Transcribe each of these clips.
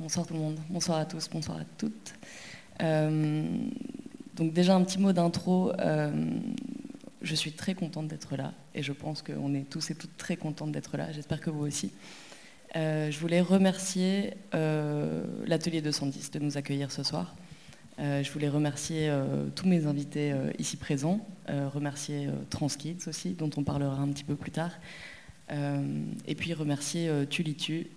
bonsoir tout le monde, bonsoir à tous, bonsoir à toutes. Euh, donc déjà un petit mot d'intro. Euh, je suis très contente d'être là et je pense qu'on est tous et toutes très contentes d'être là. J'espère que vous aussi. Euh, je voulais remercier l'atelier 210 de nous accueillir ce soir. je voulais remercier tous mes invités ici présents, remercier Transkids aussi, dont on parlera un petit peu plus tard, et puis remercier Tulitu,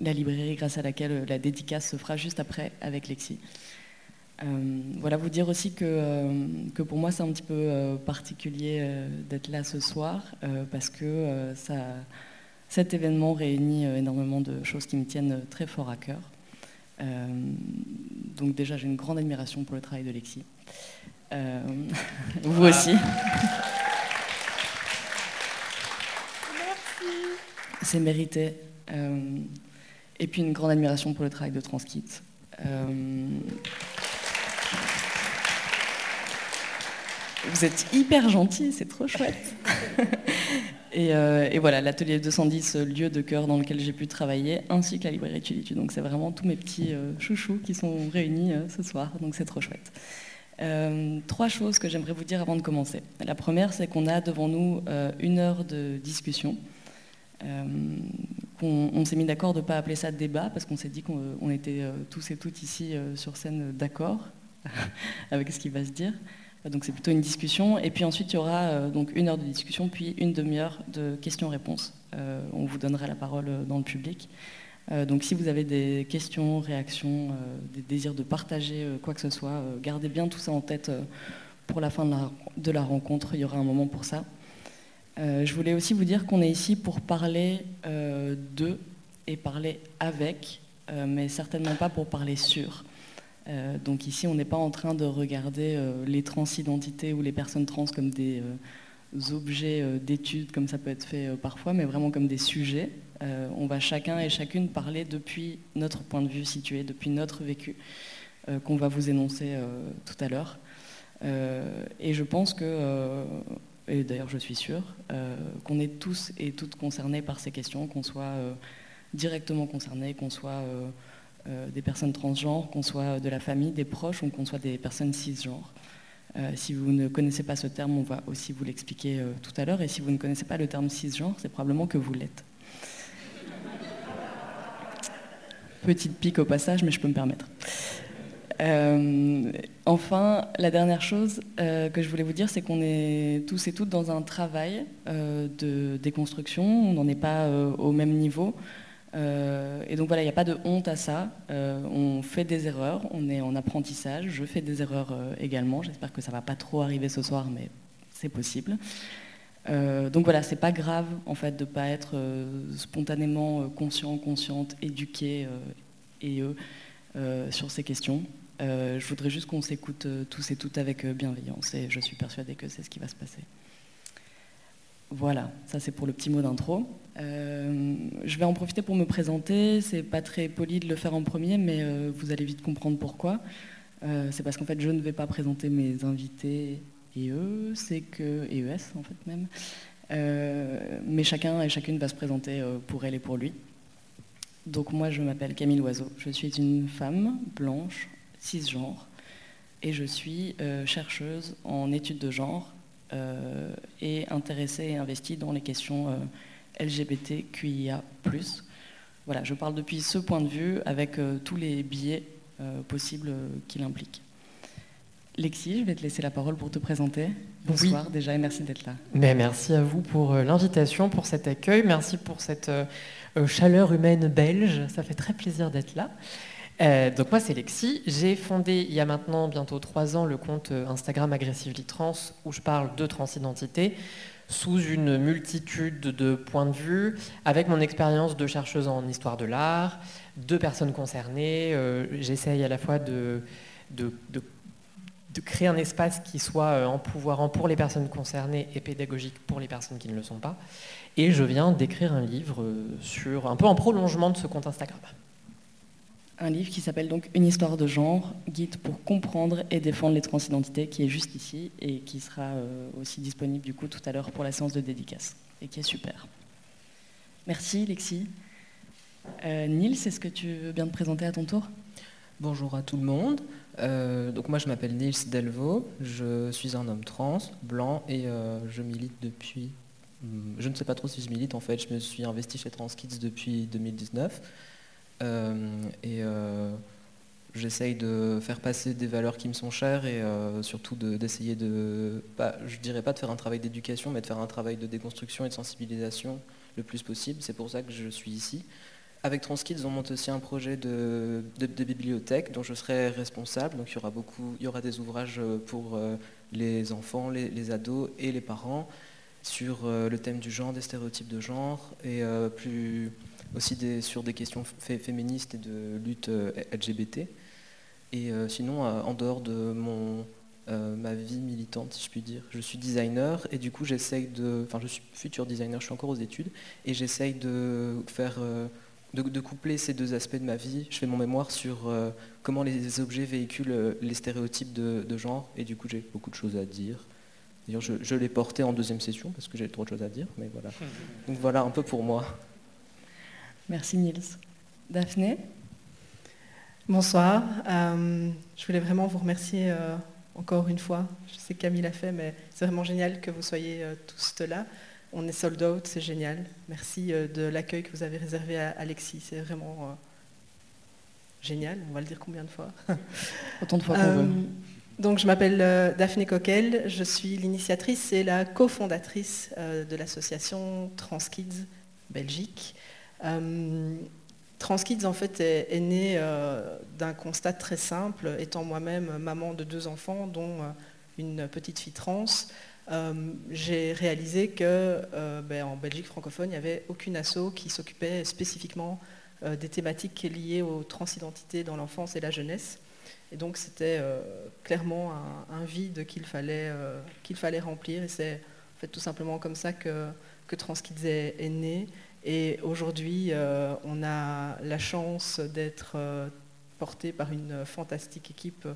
la librairie grâce à laquelle euh, la dédicace se fera juste après avec Lexi. Euh, voilà, vous dire aussi que, euh, que pour moi c'est un petit peu particulier d'être là ce soir parce que ça, cet événement réunit énormément de choses qui me tiennent très fort à cœur. donc déjà j'ai une grande admiration pour le travail de Lexi. vous aussi. C'est mérité. Et puis une grande admiration pour le travail de Transkit. Euh, vous êtes hyper gentil, c'est trop chouette. Euh, et, voilà, l'atelier 210, lieu de cœur dans lequel j'ai pu travailler, ainsi que la librairie Tulitu. Donc c'est vraiment tous mes petits euh, chouchous qui sont réunis ce soir, donc c'est trop chouette. trois choses que j'aimerais vous dire avant de commencer. La première, c'est qu'on a devant nous une heure de discussion euh, on, s'est mis d'accord de ne pas appeler ça débat parce qu'on s'est dit qu'on était euh, tous et toutes ici euh, sur scène d'accord avec ce qui va se dire. Donc c'est plutôt une discussion. Et puis ensuite, il y aura une heure de discussion, puis une demi-heure de questions-réponses. on vous donnera la parole dans le public. donc si vous avez des questions, réactions, des désirs de partager quoi que ce soit, gardez bien tout ça en tête pour la fin de la rencontre. Il y aura un moment pour ça. Euh, je voulais aussi vous dire qu'on est ici pour parler euh, de et parler avec, euh, mais certainement pas pour parler sur. donc ici, on n'est pas en train de regarder les transidentités ou les personnes trans comme des objets d'études, comme ça peut être fait parfois, mais vraiment comme des sujets. on va chacun et chacune parler depuis notre point de vue situé, depuis notre vécu, qu'on va vous énoncer tout à l'heure. et je pense que et d'ailleurs je suis sûre, euh, qu'on est tous et toutes concernés par ces questions, qu'on soit euh, directement concernés, qu'on soit euh, des personnes transgenres, qu'on soit de la famille, des proches ou qu'on soit des personnes cisgenres. si vous ne connaissez pas ce terme, on va aussi vous l'expliquer tout à l'heure. Et si vous ne connaissez pas le terme cisgenre, c'est probablement que vous l'êtes. Petite pique au passage, mais je peux me permettre. Euh, enfin, la dernière chose euh, que je voulais vous dire, c'est qu'on est tous et toutes dans un travail euh, de déconstruction. On n'en est pas au même niveau. et donc voilà, il n'y a pas de honte à ça. on fait des erreurs, on est en apprentissage. Je fais des erreurs également. J'espère que ça ne va pas trop arriver ce soir, mais c'est possible. donc voilà, c'est pas grave en fait de pas être spontanément conscient, consciente, éduqué et sur ces questions. Euh, je voudrais juste qu'on s'écoute euh, tous et toutes avec euh, bienveillance et je suis persuadée que c'est ce qui va se passer. Voilà, ça c'est pour le petit mot d'intro. je vais en profiter pour me présenter. C'est pas très poli de le faire en premier, mais vous allez vite comprendre pourquoi. c'est parce qu'en fait, je ne vais pas présenter mes invités et eux, c'est que et ES en fait même. mais chacun et chacune va se présenter pour elle et pour lui. Donc moi, je m'appelle Camille Loiseau. Je suis une femme blanche cisgenre et je suis euh, chercheuse en études de genre euh, et intéressée et investie dans les questions euh, LGBTQIA. Voilà, je parle depuis ce point de vue avec tous les biais possibles qu'il implique. Lexi, je vais te laisser la parole pour te présenter. Bonsoir déjà et merci d'être là. Mais merci à vous pour l'invitation, pour cet accueil, merci pour cette chaleur humaine belge. Ça fait très plaisir d'être là. Euh, donc moi c'est Lexi, j'ai fondé il y a maintenant bientôt trois ans le compte euh, Instagram Aggressively Trans où je parle de transidentité sous une multitude de points de vue, avec mon expérience de chercheuse en histoire de l'art, de personnes concernées. Euh, j'essaye à la fois de, créer un espace qui soit empouvoirant pour les personnes concernées et pédagogique pour les personnes qui ne le sont pas. Et je viens d'écrire un livre sur un peu en prolongement de ce compte Instagram un livre qui s'appelle donc Une histoire de genre, guide pour comprendre et défendre les transidentités, qui est juste ici et qui sera euh, aussi disponible du coup tout à l'heure pour la séance de dédicace et qui est super. Merci Lexi. Nils, est-ce que tu veux bien te présenter à ton tour? Bonjour à tout le monde. donc moi je m'appelle Nils Delvaux, je suis un homme trans, blanc et je milite depuis... Hmm, je ne sais pas trop si je milite en fait, je me suis investi chez TransKids depuis 2019. Et J'essaye de faire passer des valeurs qui me sont chères et euh, surtout d'essayer de, je dirais pas de faire un travail d'éducation, mais de faire un travail de déconstruction et de sensibilisation le plus possible. C'est pour ça que je suis ici. Avec Transkids, on monte aussi un projet de, bibliothèque dont je serai responsable. Donc il y aura beaucoup, il y aura des ouvrages pour euh, les enfants, les, ados et les parents sur euh, le thème du genre, des stéréotypes de genre et plus aussi des, sur des questions féministes et de lutte LGBT. Et euh, sinon, euh, en dehors de mon, euh, ma vie militante, si je puis dire, je suis designer et du coup j'essaye de, enfin je suis futur designer, je suis encore aux études et j'essaye de faire, de, coupler ces deux aspects de ma vie. Je fais mon mémoire sur comment les objets véhiculent les stéréotypes de, genre et du coup j'ai beaucoup de choses à dire. D'ailleurs, je, je l'ai porté en deuxième session parce que j'ai trop de choses à dire, mais voilà. Donc voilà un peu pour moi. Merci Nils. Daphné? Bonsoir. Euh, je voulais vraiment vous remercier euh, encore une fois. Je sais que Camille l'a fait, mais c'est vraiment génial que vous soyez euh, tous là. On est sold out, c'est génial. Merci de l'accueil que vous avez réservé à Alexis. C'est vraiment génial. On va le dire combien de fois? Autant de fois qu'on veut. Donc, je m'appelle Daphné Coquel. Je suis l'initiatrice et la cofondatrice de l'association TransKids Belgique. Transkids en fait est, né euh, d'un constat très simple, étant moi-même maman de deux enfants, dont euh, une petite fille trans. Euh, j'ai réalisé que ben, en Belgique francophone, il n'y avait aucune asso qui s'occupait spécifiquement des thématiques liées aux transidentités dans l'enfance et la jeunesse. Et donc c'était clairement un, vide qu'il fallait, remplir. Et c'est tout simplement comme ça que, que Transkids est né. Et aujourd'hui, euh, on a la chance d'être euh, porté par une fantastique équipe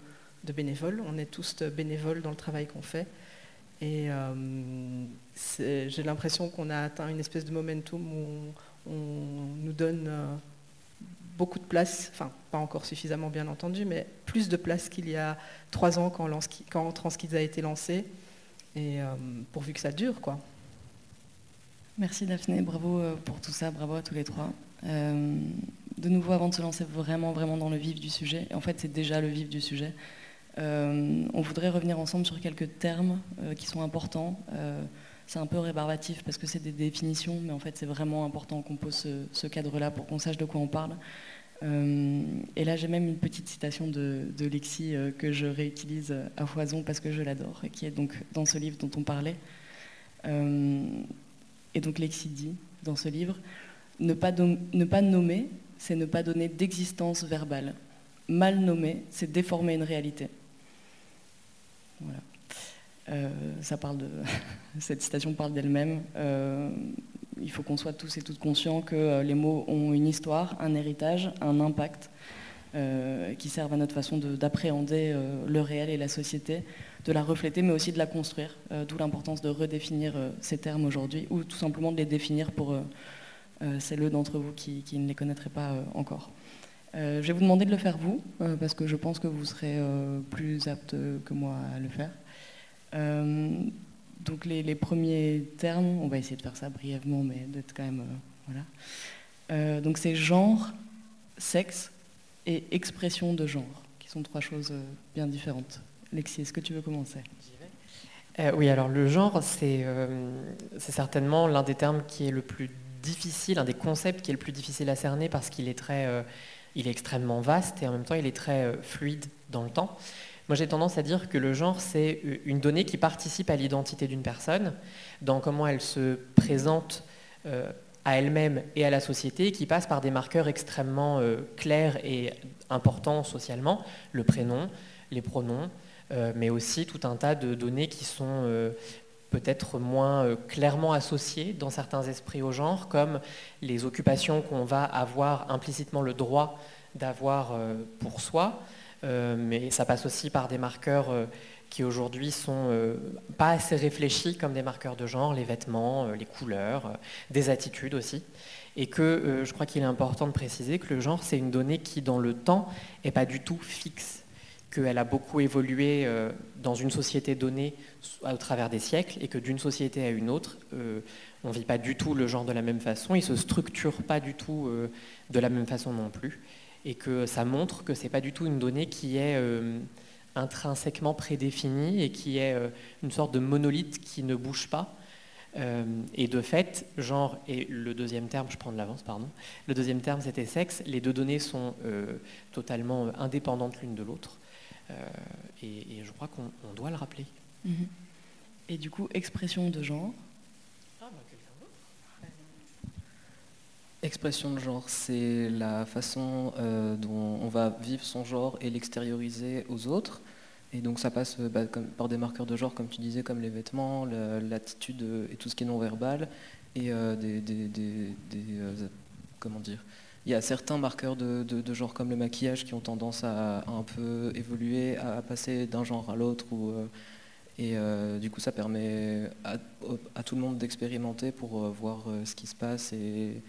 de bénévoles. On est tous bénévoles dans le travail qu'on fait. Et euh, j'ai l'impression qu'on a atteint une espèce de momentum où on, nous donne beaucoup de place, enfin pas encore suffisamment bien entendu, mais plus de place qu'il y a trois ans quand, quand Transkids a été lancé. Et pourvu que ça dure, quoi. Merci Daphné, bravo euh, pour tout ça, bravo à tous les trois. Euh, de nouveau, avant de se lancer vraiment, vraiment dans le vif du sujet, en fait c'est déjà le vif du sujet, euh, on voudrait revenir ensemble sur quelques termes qui sont importants. c'est un peu rébarbatif parce que c'est des définitions, mais en fait c'est vraiment important qu'on pose ce, cadre-là pour qu'on sache de quoi on parle. et là j'ai même une petite citation de, Lexi que je réutilise à foison parce que je l'adore, et qui est donc dans ce livre dont on parlait. Et donc Lexi dit dans ce livre, ne pas, ne pas nommer, c'est ne pas donner d'existence verbale. Mal nommer, c'est déformer une réalité. Voilà. Euh, ça parle de, cette citation parle d'elle-même. Euh, il faut qu'on soit tous et toutes conscients que euh, les mots ont une histoire, un héritage, un impact, qui servent à notre façon d'appréhender le réel et la société, de la refléter, mais aussi de la construire. Euh, d'où l'importance de redéfinir euh, ces termes aujourd'hui, ou tout simplement de les définir pour euh, celles d'entre vous qui, ne les connaîtraient pas encore. je vais vous demander de le faire vous, parce que je pense que vous serez plus apte que moi à le faire. donc les, premiers termes, on va essayer de faire ça brièvement, mais d'être quand même... voilà. donc c'est genre, sexe et expression de genre, qui sont trois choses bien différentes. Alexis, est-ce que tu veux commencer? Euh, Oui, alors le genre, euh, c'est certainement l'un des termes qui est le plus difficile, un des concepts qui est le plus difficile à cerner parce qu'il est euh, est extrêmement vaste et en même temps il est très fluide dans le temps. Moi j'ai tendance à dire que le genre c'est une donnée qui participe à l'identité d'une personne, dans comment elle se présente à elle-même et à la société, qui passe par des marqueurs extrêmement clairs et importants socialement, le prénom, les pronoms, mais aussi tout un tas de données qui sont euh, peut-être moins euh, clairement associées dans certains esprits au genre, comme les occupations qu'on va avoir implicitement le droit d'avoir pour soi, mais ça passe aussi par des marqueurs qui aujourd'hui sont pas assez réfléchis comme des marqueurs de genre, les vêtements, les couleurs, des attitudes aussi. Et que je crois qu'il est important de préciser que le genre, c'est une donnée qui, dans le temps, n'est pas du tout fixe qu'elle a beaucoup évolué dans une société donnée au travers des siècles et que d'une société à une autre, on ne vit pas du tout le genre de la même façon, il ne se structure pas du tout de la même façon non plus, et que ça montre que ce n'est pas du tout une donnée qui est intrinsèquement prédéfinie et qui est euh, une sorte de monolithe qui ne bouge pas. Euh, et de fait, genre, et le deuxième terme, je prends de l'avance, pardon, le deuxième terme c'était sexe, les deux données sont euh, totalement indépendantes l'une de l'autre. Et, je crois qu'on doit le rappeler. Mhm. Et du coup, expression de genre ah, bah, Expression de genre, c'est la façon dont on va vivre son genre et l'extérioriser aux autres. Et donc ça passe euh, bah, par des marqueurs de genre, comme tu disais, comme les vêtements, l'attitude euh, et tout ce qui est non-verbal. Et euh, des, comment dire il y a certains marqueurs de, genre comme le maquillage qui ont tendance à, un peu évoluer, à, passer d'un genre à l'autre. et du coup, ça permet à, tout le monde d'expérimenter pour voir ce qui se passe. Et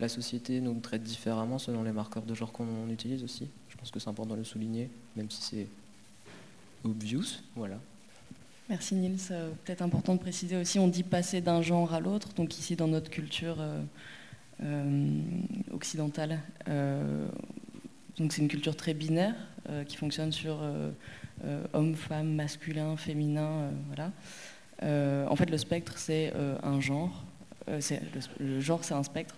la société nous traite différemment selon les marqueurs de genre qu'on utilise aussi. Je pense que c'est important de le souligner, même si c'est obvious. Voilà. Merci Nils. Euh, peut-être important de préciser aussi, on dit passer d'un genre à l'autre. Donc ici, dans notre culture euh, euh, occidentale, donc c'est une culture très binaire qui fonctionne sur homme, femme, masculin, féminin. en fait, le spectre, c'est un genre. Le, genre, c'est un spectre.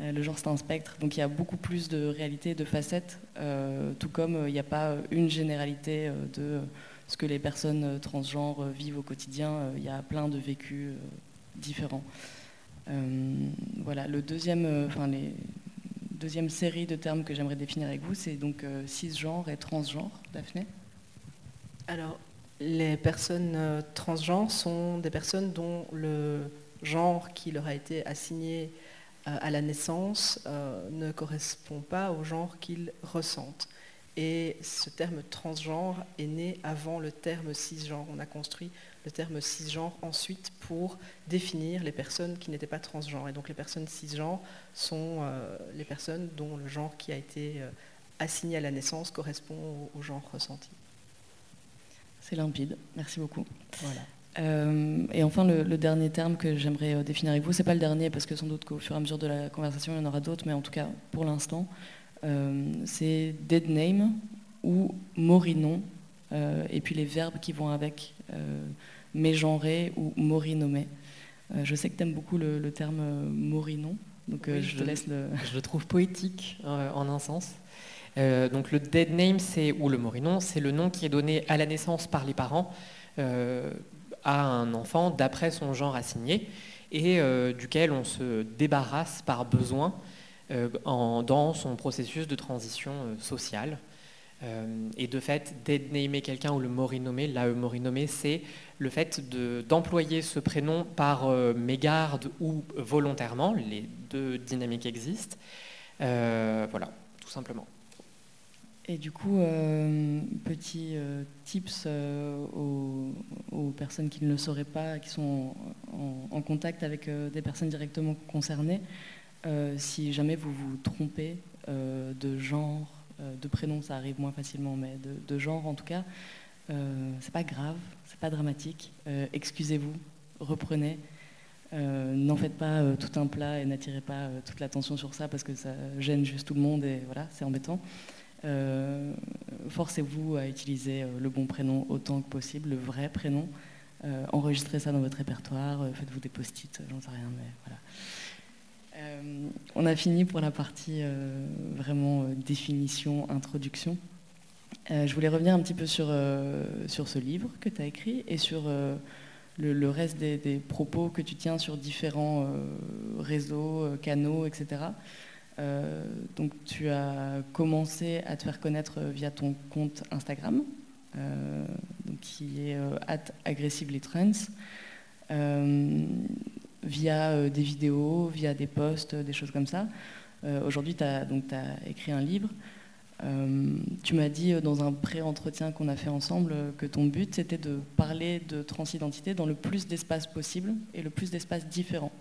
Euh, le genre, c'est un spectre, donc il y a beaucoup plus de réalités, de facettes, euh, tout comme euh, il n'y a pas une généralité de ce que les personnes transgenres vivent au quotidien. Il y a plein de vécus différents. Voilà, le deuxième, les deuxième série de termes que j'aimerais définir avec vous, c'est donc cisgenre et transgenre, Daphné. Alors, les personnes transgenres sont des personnes dont le genre qui leur a été assigné euh, à la naissance euh, ne correspond pas au genre qu'ils ressentent. Et ce terme transgenre est né avant le terme cisgenre. On a construit le terme cisgenre ensuite pour définir les personnes qui n'étaient pas transgenres. Et donc les personnes cisgenres sont euh, les personnes dont le genre qui a été assigné à la naissance correspond au, genre ressenti. C'est limpide, merci beaucoup. Voilà. Euh, et enfin, le, dernier terme que j'aimerais euh, définir avec vous, c'est pas le dernier parce que sans doute qu'au fur et à mesure de la conversation, il y en aura d'autres, mais en tout cas, pour l'instant, euh, c'est dead name ou morinon, et puis les verbes qui vont avec, mégenré ou morinommé. je sais que tu aimes beaucoup le, terme morinon, donc je te laisse le. Je le trouve poétique en un sens. donc le dead name, c'est ou le morinon, c'est le nom qui est donné à la naissance par les parents à un enfant d'après son genre assigné et euh, duquel on se débarrasse par besoin euh, dans son processus de transition euh, sociale. Et de fait, namer quelqu'un ou le morinommer, l'AE morinommer, c'est le fait d'employer ce prénom par mégarde ou volontairement, les deux dynamiques existent. voilà, tout simplement. Et du coup, euh, petit euh, tips euh, aux, personnes qui ne le sauraient pas, qui sont en, contact avec des personnes directement concernées, si jamais vous vous trompez de genre, de prénom, ça arrive moins facilement, mais de, genre en tout cas, c'est pas grave, c'est pas dramatique. Excusez-vous, reprenez. N'en faites pas tout un plat et n'attirez pas toute l'attention sur ça parce que ça gêne juste tout le monde et voilà, c'est embêtant. Euh, forcez-vous à utiliser euh, le bon prénom autant que possible, le vrai prénom. Euh, enregistrez ça dans votre répertoire, faites-vous des post-it, j'en sais rien, mais voilà. On a fini pour la partie vraiment définition, introduction. je voulais revenir un petit peu sur, ce livre que tu as écrit et sur le, reste des, propos que tu tiens sur différents réseaux, canaux, etc. Euh, donc tu as commencé à te faire connaître via ton compte Instagram, euh, qui est euh, at aggressively via des vidéos, via des posts, des choses comme ça. Aujourd'hui, tu as, écrit un livre. tu m'as dit dans un pré-entretien qu'on a fait ensemble que ton but c'était de parler de transidentité dans le plus d'espaces possible et le plus d'espaces différents.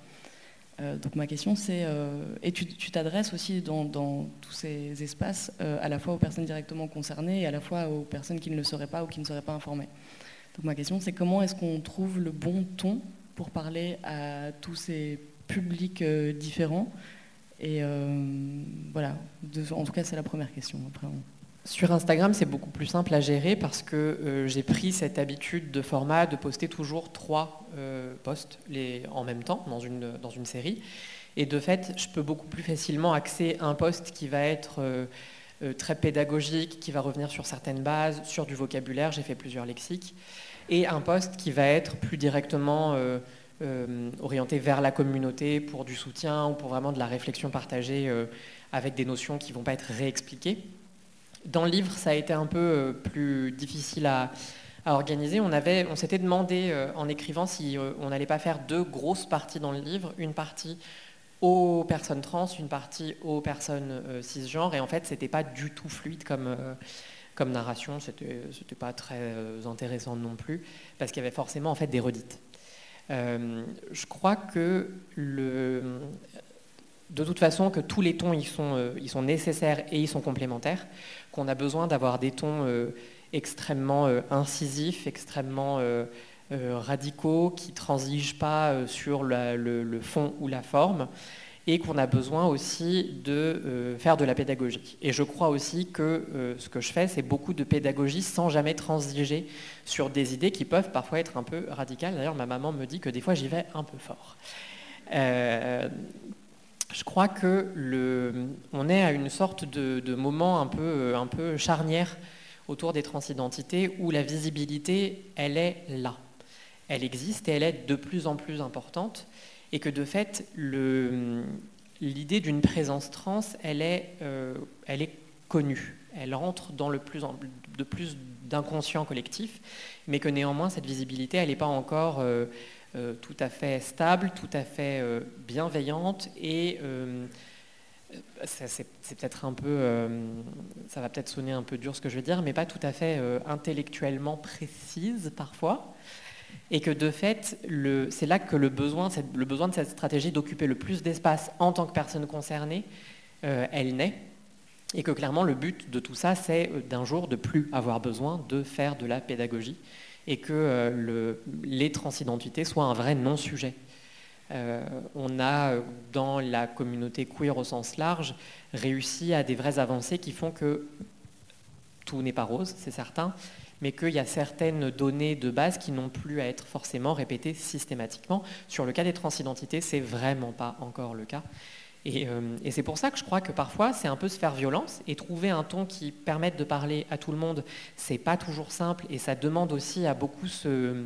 Euh, donc ma question c'est, euh, et tu t'adresses aussi dans, tous ces espaces euh, à la fois aux personnes directement concernées et à la fois aux personnes qui ne le seraient pas ou qui ne seraient pas informées. Donc ma question c'est comment est-ce qu'on trouve le bon ton pour parler à tous ces publics différents Et voilà, en tout cas c'est la première question. Après, sur Instagram, c'est beaucoup plus simple à gérer parce que euh, j'ai pris cette habitude de format de poster toujours trois euh, posts en même temps dans une, dans une série. Et de fait, je peux beaucoup plus facilement axer un post qui va être euh, très pédagogique, qui va revenir sur certaines bases, sur du vocabulaire, j'ai fait plusieurs lexiques, et un post qui va être plus directement orienté vers la communauté pour du soutien ou pour vraiment de la réflexion partagée avec des notions qui ne vont pas être réexpliquées. Dans le livre, ça a été un peu euh, plus difficile à, organiser. On, s'était demandé euh, en écrivant si euh, on n'allait pas faire deux grosses parties dans le livre, une partie aux personnes trans, une partie aux personnes cisgenres, et en fait, c'était pas du tout fluide comme, comme narration, c'était, pas très intéressant non plus, parce qu'il y avait forcément en fait des redites. je crois que de toute façon que tous les tons ils sont, ils sont nécessaires et ils sont complémentaires qu'on a besoin d'avoir des tons euh, extrêmement euh, incisifs, extrêmement euh, radicaux, qui transigent pas sur le, fond ou la forme, et qu'on a besoin aussi de faire de la pédagogie. Et je crois aussi que ce que je fais, c'est beaucoup de pédagogie sans jamais transiger sur des idées qui peuvent parfois être un peu radicales. D'ailleurs, ma maman me dit que des fois, j'y vais un peu fort je crois que le, on est à une sorte de, moment un peu charnière autour des transidentités où la visibilité, elle est là. Elle existe et elle est de plus en plus importante et que de fait, l'idée d'une présence trans, elle est, euh, elle est connue. Elle entre dans le plus de plus d'inconscient collectif, mais que néanmoins, cette visibilité, elle n'est pas encore... Euh, euh, tout à fait stable, tout à fait bienveillante et c'est peut-être un peu, ça va peut-être sonner un peu dur ce que je veux dire, mais pas tout à fait intellectuellement précise parfois. Et que de fait, c'est là que le besoin, de cette stratégie d'occuper le plus d'espace en tant que personne concernée, elle naît. Et que clairement, le but de tout ça, c'est d'un jour de plus avoir besoin de faire de la pédagogie et que euh, les transidentités soient un vrai non-sujet. Euh, on a, dans la communauté queer au sens large, réussi à des vraies avancées qui font que tout n'est pas rose, c'est certain, mais qu'il y a certaines données de base qui n'ont plus à être forcément répétées systématiquement. Sur le cas des transidentités, c'est vraiment pas encore le cas. Euh, et, c'est pour ça que je crois que parfois c'est un peu se faire violence et trouver un ton qui permette de parler à tout le monde, c'est pas toujours simple et ça demande aussi à beaucoup se,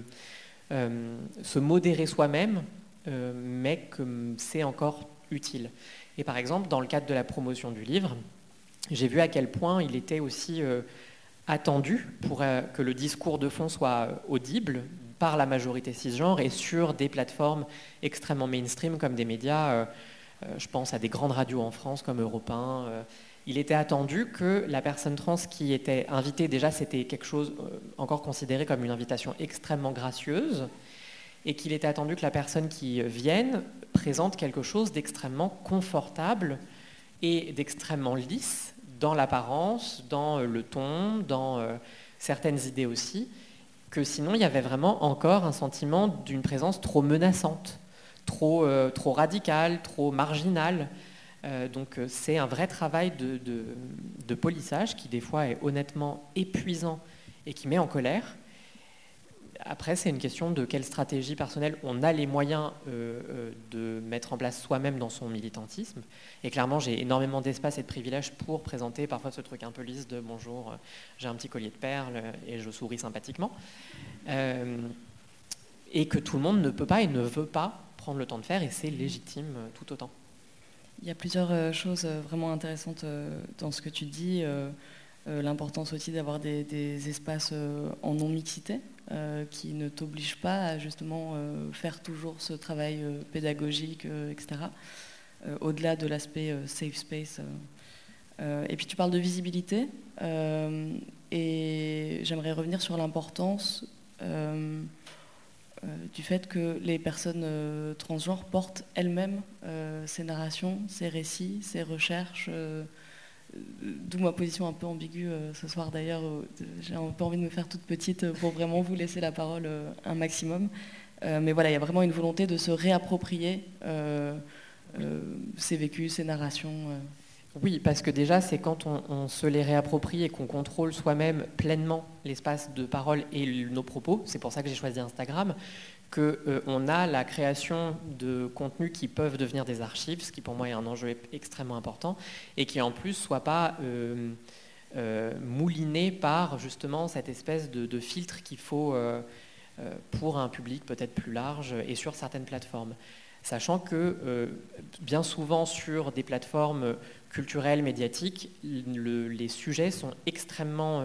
euh, modérer soi-même, euh, mais que c'est encore utile. Et par exemple, dans le cadre de la promotion du livre, j'ai vu à quel point il était aussi attendu pour que le discours de fond soit audible par la majorité cisgenre et sur des plateformes extrêmement mainstream comme des médias euh, je pense à des grandes radios en France comme Europe 1. Euh, il était attendu que la personne trans qui était invitée, déjà c'était quelque chose euh, encore considéré comme une invitation extrêmement gracieuse, et qu'il était attendu que la personne qui vienne présente quelque chose d'extrêmement confortable et d'extrêmement lisse dans l'apparence, dans le ton, dans certaines idées aussi, que sinon il y avait vraiment encore un sentiment d'une présence trop menaçante trop, euh, trop radical, trop marginal. Euh, donc euh, c'est un vrai travail de, de, polissage qui des fois est honnêtement épuisant et qui met en colère. Après, c'est une question de quelle stratégie personnelle on a les moyens de mettre en place soi-même dans son militantisme. Et clairement, j'ai énormément d'espace et de privilèges pour présenter parfois ce truc un peu lisse de bonjour, j'ai un petit collier de perles et je souris sympathiquement. et que tout le monde ne peut pas et ne veut pas prendre le temps de faire et c'est légitime euh, tout autant. Il y a plusieurs euh, choses euh, vraiment intéressantes dans ce que tu dis. L'importance aussi d'avoir des, espaces en non-mixité qui ne t'obligent pas à justement faire toujours ce travail pédagogique, etc. Au-delà de l'aspect safe space et puis tu parles de visibilité, et j'aimerais revenir sur l'importance du fait que les personnes transgenres portent elles-mêmes ces narrations, ces récits, ces recherches D'où ma position un peu ambiguë euh, ce soir d'ailleurs. J'ai un peu envie de me faire toute petite pour vraiment vous laisser la parole euh, un maximum. Euh, mais voilà, il y a vraiment une volonté de se réapproprier ces vécus, ces narrations. Oui, parce que déjà, c'est quand on, se les réapproprie et qu'on contrôle soi-même pleinement l'espace de parole et nos propos, c'est pour ça que j'ai choisi Instagram, qu'on euh, a la création de contenus qui peuvent devenir des archives, ce qui pour moi est un enjeu extrêmement important, et qui en plus ne soient pas euh, euh, moulinés par justement cette espèce de, filtre qu'il faut pour un public peut-être plus large et sur certaines plateformes. Sachant que bien souvent sur des plateformes culturelles, médiatiques, les sujets sont extrêmement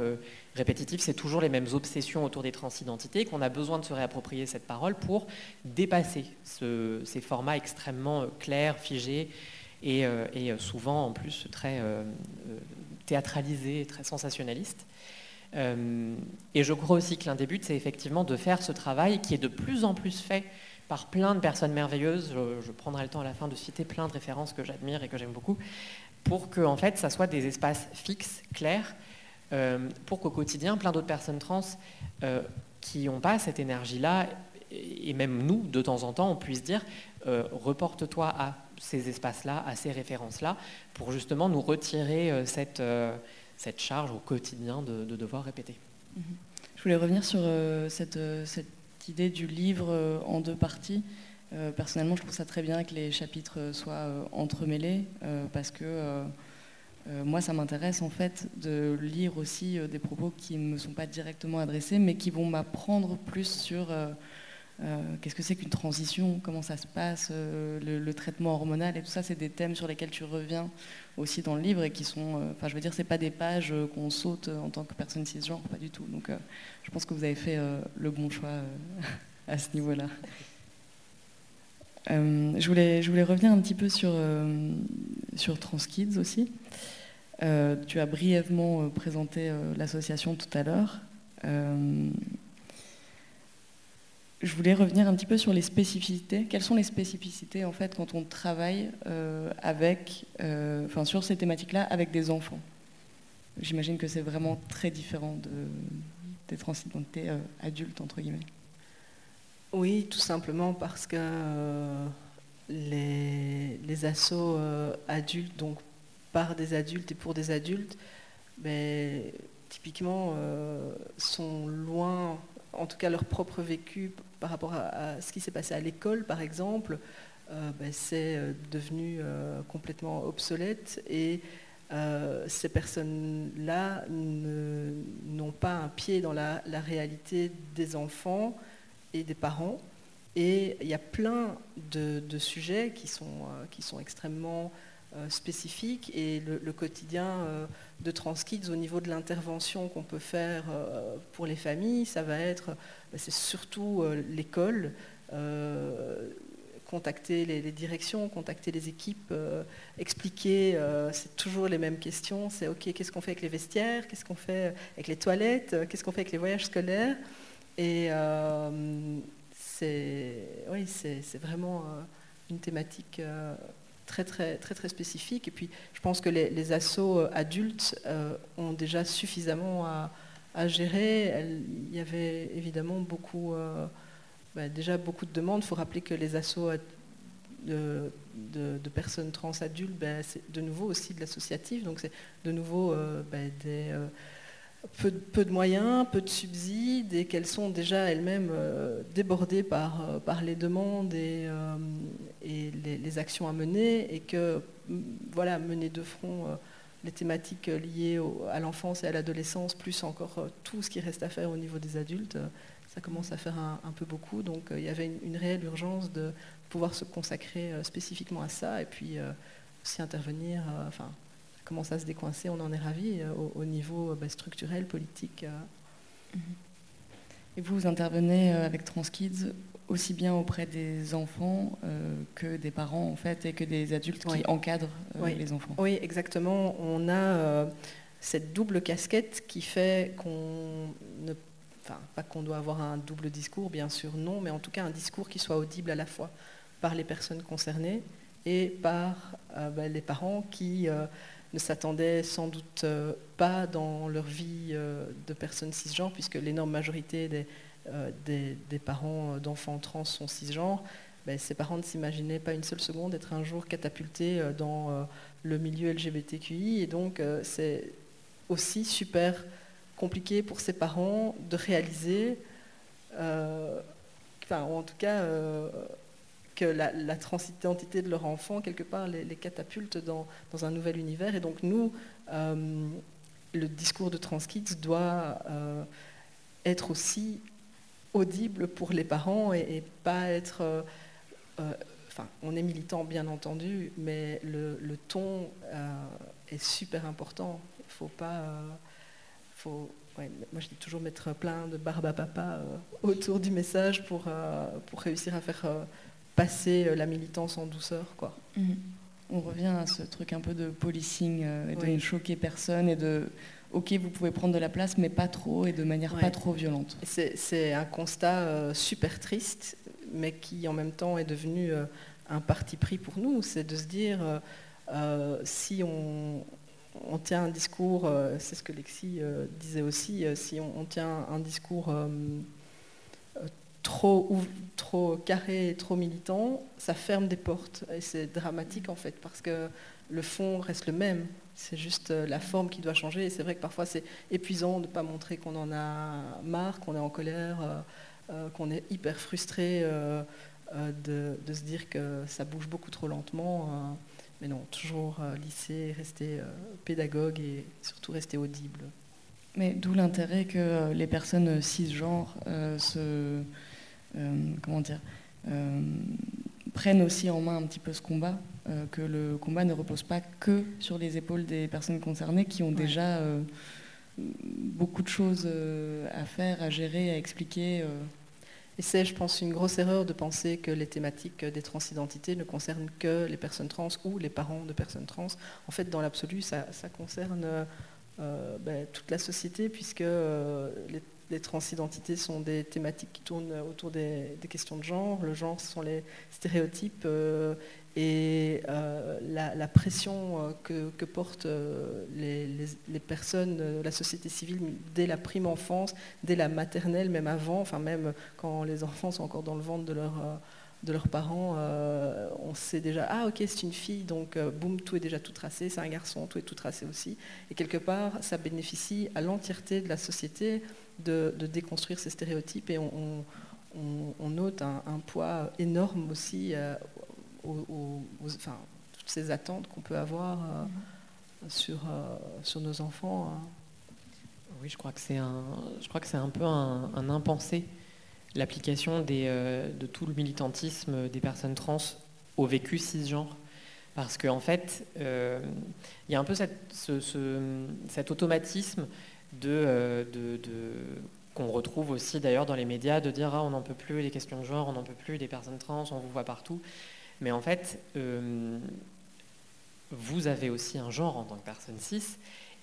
répétitif, c'est toujours les mêmes obsessions autour des transidentités, qu'on a besoin de se réapproprier cette parole pour dépasser ces formats extrêmement euh, clairs, figés, et, euh, euh, souvent en plus très théâtralisés, très sensationnalistes. et je crois aussi que l'un des buts, c'est effectivement de faire ce travail qui est de plus en plus fait par plein de personnes merveilleuses. Je, prendrai le temps à la fin de citer plein de références que j'admire et que j'aime beaucoup, pour que en fait, ça soit des espaces fixes, clairs, euh, pour qu'au quotidien, plein d'autres personnes trans euh, qui n'ont pas cette énergie-là, et même nous, de temps en temps, on puisse dire euh, reporte-toi à ces espaces-là, à ces références-là, pour justement nous retirer cette, charge au quotidien de, devoir répéter. Mhm. Je voulais revenir sur cette, idée du livre en deux parties. personnellement, je trouve ça très bien que les chapitres soient entremêlés, parce que euh, moi, ça m'intéresse en fait de lire aussi euh, des propos qui ne me sont pas directement adressés, mais qui vont m'apprendre plus sur euh, qu'est-ce que c'est qu'une transition, comment ça se passe, le, traitement hormonal et tout ça. C'est des thèmes sur lesquels tu reviens aussi dans le livre et qui sont, enfin, je veux dire, c'est pas des pages qu'on saute en tant que personne cisgenre, pas du tout. Donc, je pense que vous avez fait le bon choix à ce niveau-là. je, voulais, je voulais revenir un petit peu sur, sur Transkids aussi. Euh, tu as brièvement euh, présenté euh, l'association tout à l'heure. je voulais revenir un petit peu sur les spécificités. Quelles sont les spécificités en fait quand on travaille avec, sur ces thématiques-là avec des enfants? J'imagine que c'est vraiment très différent de, des transidentités adultes entre guillemets. Oui, tout simplement parce que les, les assos adultes, donc par des adultes et pour des adultes, mais ben, typiquement euh, sont loin, en tout cas leur propre vécu par rapport à, ce qui s'est passé à l'école par exemple, euh, ben, c'est euh, devenu complètement obsolète et ces personnes-là n'ont pas un pied dans la, réalité des enfants et des parents. Et il y a plein de, de sujets qui sont, qui sont extrêmement spécifique et le, quotidien euh, de Transkids au niveau de l'intervention qu'on peut faire euh, pour les familles, ça va être, bah, c'est surtout l'école, contacter les, directions, contacter les équipes, expliquer, c'est toujours les mêmes questions, c'est ok, qu'est-ce qu'on fait avec les vestiaires, qu'est-ce qu'on fait avec les toilettes, qu'est-ce qu'on fait avec les voyages scolaires, et c'est, oui, c'est vraiment une thématique très très très très spécifique. Et puis je pense que les, les assos euh, adultes euh, ont déjà suffisamment à, gérer. il y avait évidemment beaucoup, euh, bah, déjà beaucoup de demandes. Il faut rappeler que les de, de, personnes trans adultes, bah, c'est de nouveau aussi de l'associatif. Donc c'est de nouveau bah, des peu, de moyens, peu de subsides et qu'elles sont déjà elles-mêmes euh, débordées par, euh, par les demandes et, euh, les, actions à mener et que voilà, mener de front les thématiques liées à l'enfance et à l'adolescence, plus encore tout ce qui reste à faire au niveau des adultes, ça commence à faire un, peu beaucoup. Donc il y avait une, réelle urgence de pouvoir se consacrer spécifiquement à ça et puis aussi intervenir, commence à se décoincer, on en est ravi euh, au, niveau euh, bah, structurel, politique. Euh. Mhm. Et vous, vous intervenez avec TransKids aussi bien auprès des enfants que des parents en fait et que des adultes qui encadrent les enfants? Oui, exactement. On a cette double casquette qui fait qu'on ne Enfin, pas qu'on doit avoir un double discours, bien sûr, non, mais en tout cas un discours qui soit audible à la fois par les personnes concernées et par ben, les parents qui ne s'attendaient sans doute euh, pas dans leur vie de personnes cisgenres, puisque l'énorme majorité des, des, parents d'enfants trans sont cisgenres. Ben, ces parents ne s'imaginaient pas une seule seconde être un jour catapultés dans le milieu LGBTQI, et donc c'est aussi super compliqué pour ses parents de réaliser, euh, enfin, en tout cas, euh, que la, transidentité de leur enfant, quelque part, les, catapulte dans, un nouvel univers. Et donc, nous, euh, le discours de Transkids doit être aussi audible pour les parents et, pas être. enfin, on est militant, bien entendu, mais le, ton est super important. Il ne faut pas faut, moi je dis toujours mettre plein de barbe à papa euh, autour du message pour, euh, pour réussir à faire euh, passer la militance en douceur. Quoi. Mhm. On revient à ce truc un peu de policing et de ne choquer personne et de ok vous pouvez prendre de la place mais pas trop et de manière pas trop violente. C'est un constat super triste mais qui en même temps est devenu un parti pris pour nous, c'est de se dire si on, on tient un discours, euh, c'est ce que Lexi euh, disait aussi, euh, si on, tient un discours trop, carré et trop militant, ça ferme des portes. Et c'est dramatique en fait, parce que le fond reste le même. C'est juste la forme qui doit changer. Et c'est vrai que parfois c'est épuisant de ne pas montrer qu'on en a marre, qu'on est en colère, qu'on est hyper frustré de, se dire que ça bouge beaucoup trop lentement. Mais non, toujours euh, lycée, rester euh, pédagogue et surtout rester audible. Mais d'où l'intérêt que euh, les personnes cisgenres se, comment dire, prennent aussi en main un petit peu ce combat, que le combat ne repose pas que sur les épaules des personnes concernées qui ont déjà beaucoup de choses à faire, à gérer, à expliquer. Et c'est, je pense, une grosse erreur de penser que les thématiques des transidentités ne concernent que les personnes trans ou les parents de personnes trans. En fait, dans l'absolu, ça, concerne euh, ben, toute la société, puisque euh, les, transidentités sont des thématiques qui tournent autour des, questions de genre. Le genre, ce sont les stéréotypes euh, et euh, la, pression euh, que, portent euh, les, personnes, la société civile dès la prime enfance, dès la maternelle, même avant, enfin même quand les enfants sont encore dans le ventre de, leur, de leurs parents, on sait déjà, ah ok c'est une fille, donc boum, tout est déjà tout tracé, c'est un garçon, tout est tout tracé aussi. Et quelque part, ça bénéficie à l'entièreté de la société de, déconstruire ces stéréotypes et on, note un, un, poids énorme aussi enfin, toutes ces attentes qu'on peut avoir euh, sur, euh, sur nos enfants. Hein. Oui, je crois que c'est un, je crois que c'est un peu un, impensé l'application euh, de tout le militantisme des personnes trans au vécu cisgenre. Parce qu'en en fait, il y a un peu cet automatisme de, de, qu'on retrouve aussi d'ailleurs dans les médias, de dire ah, on n'en peut plus les questions de genre, on n'en peut plus des personnes trans, on vous voit partout. Mais en fait, euh, vous avez aussi un genre en tant que personne cis,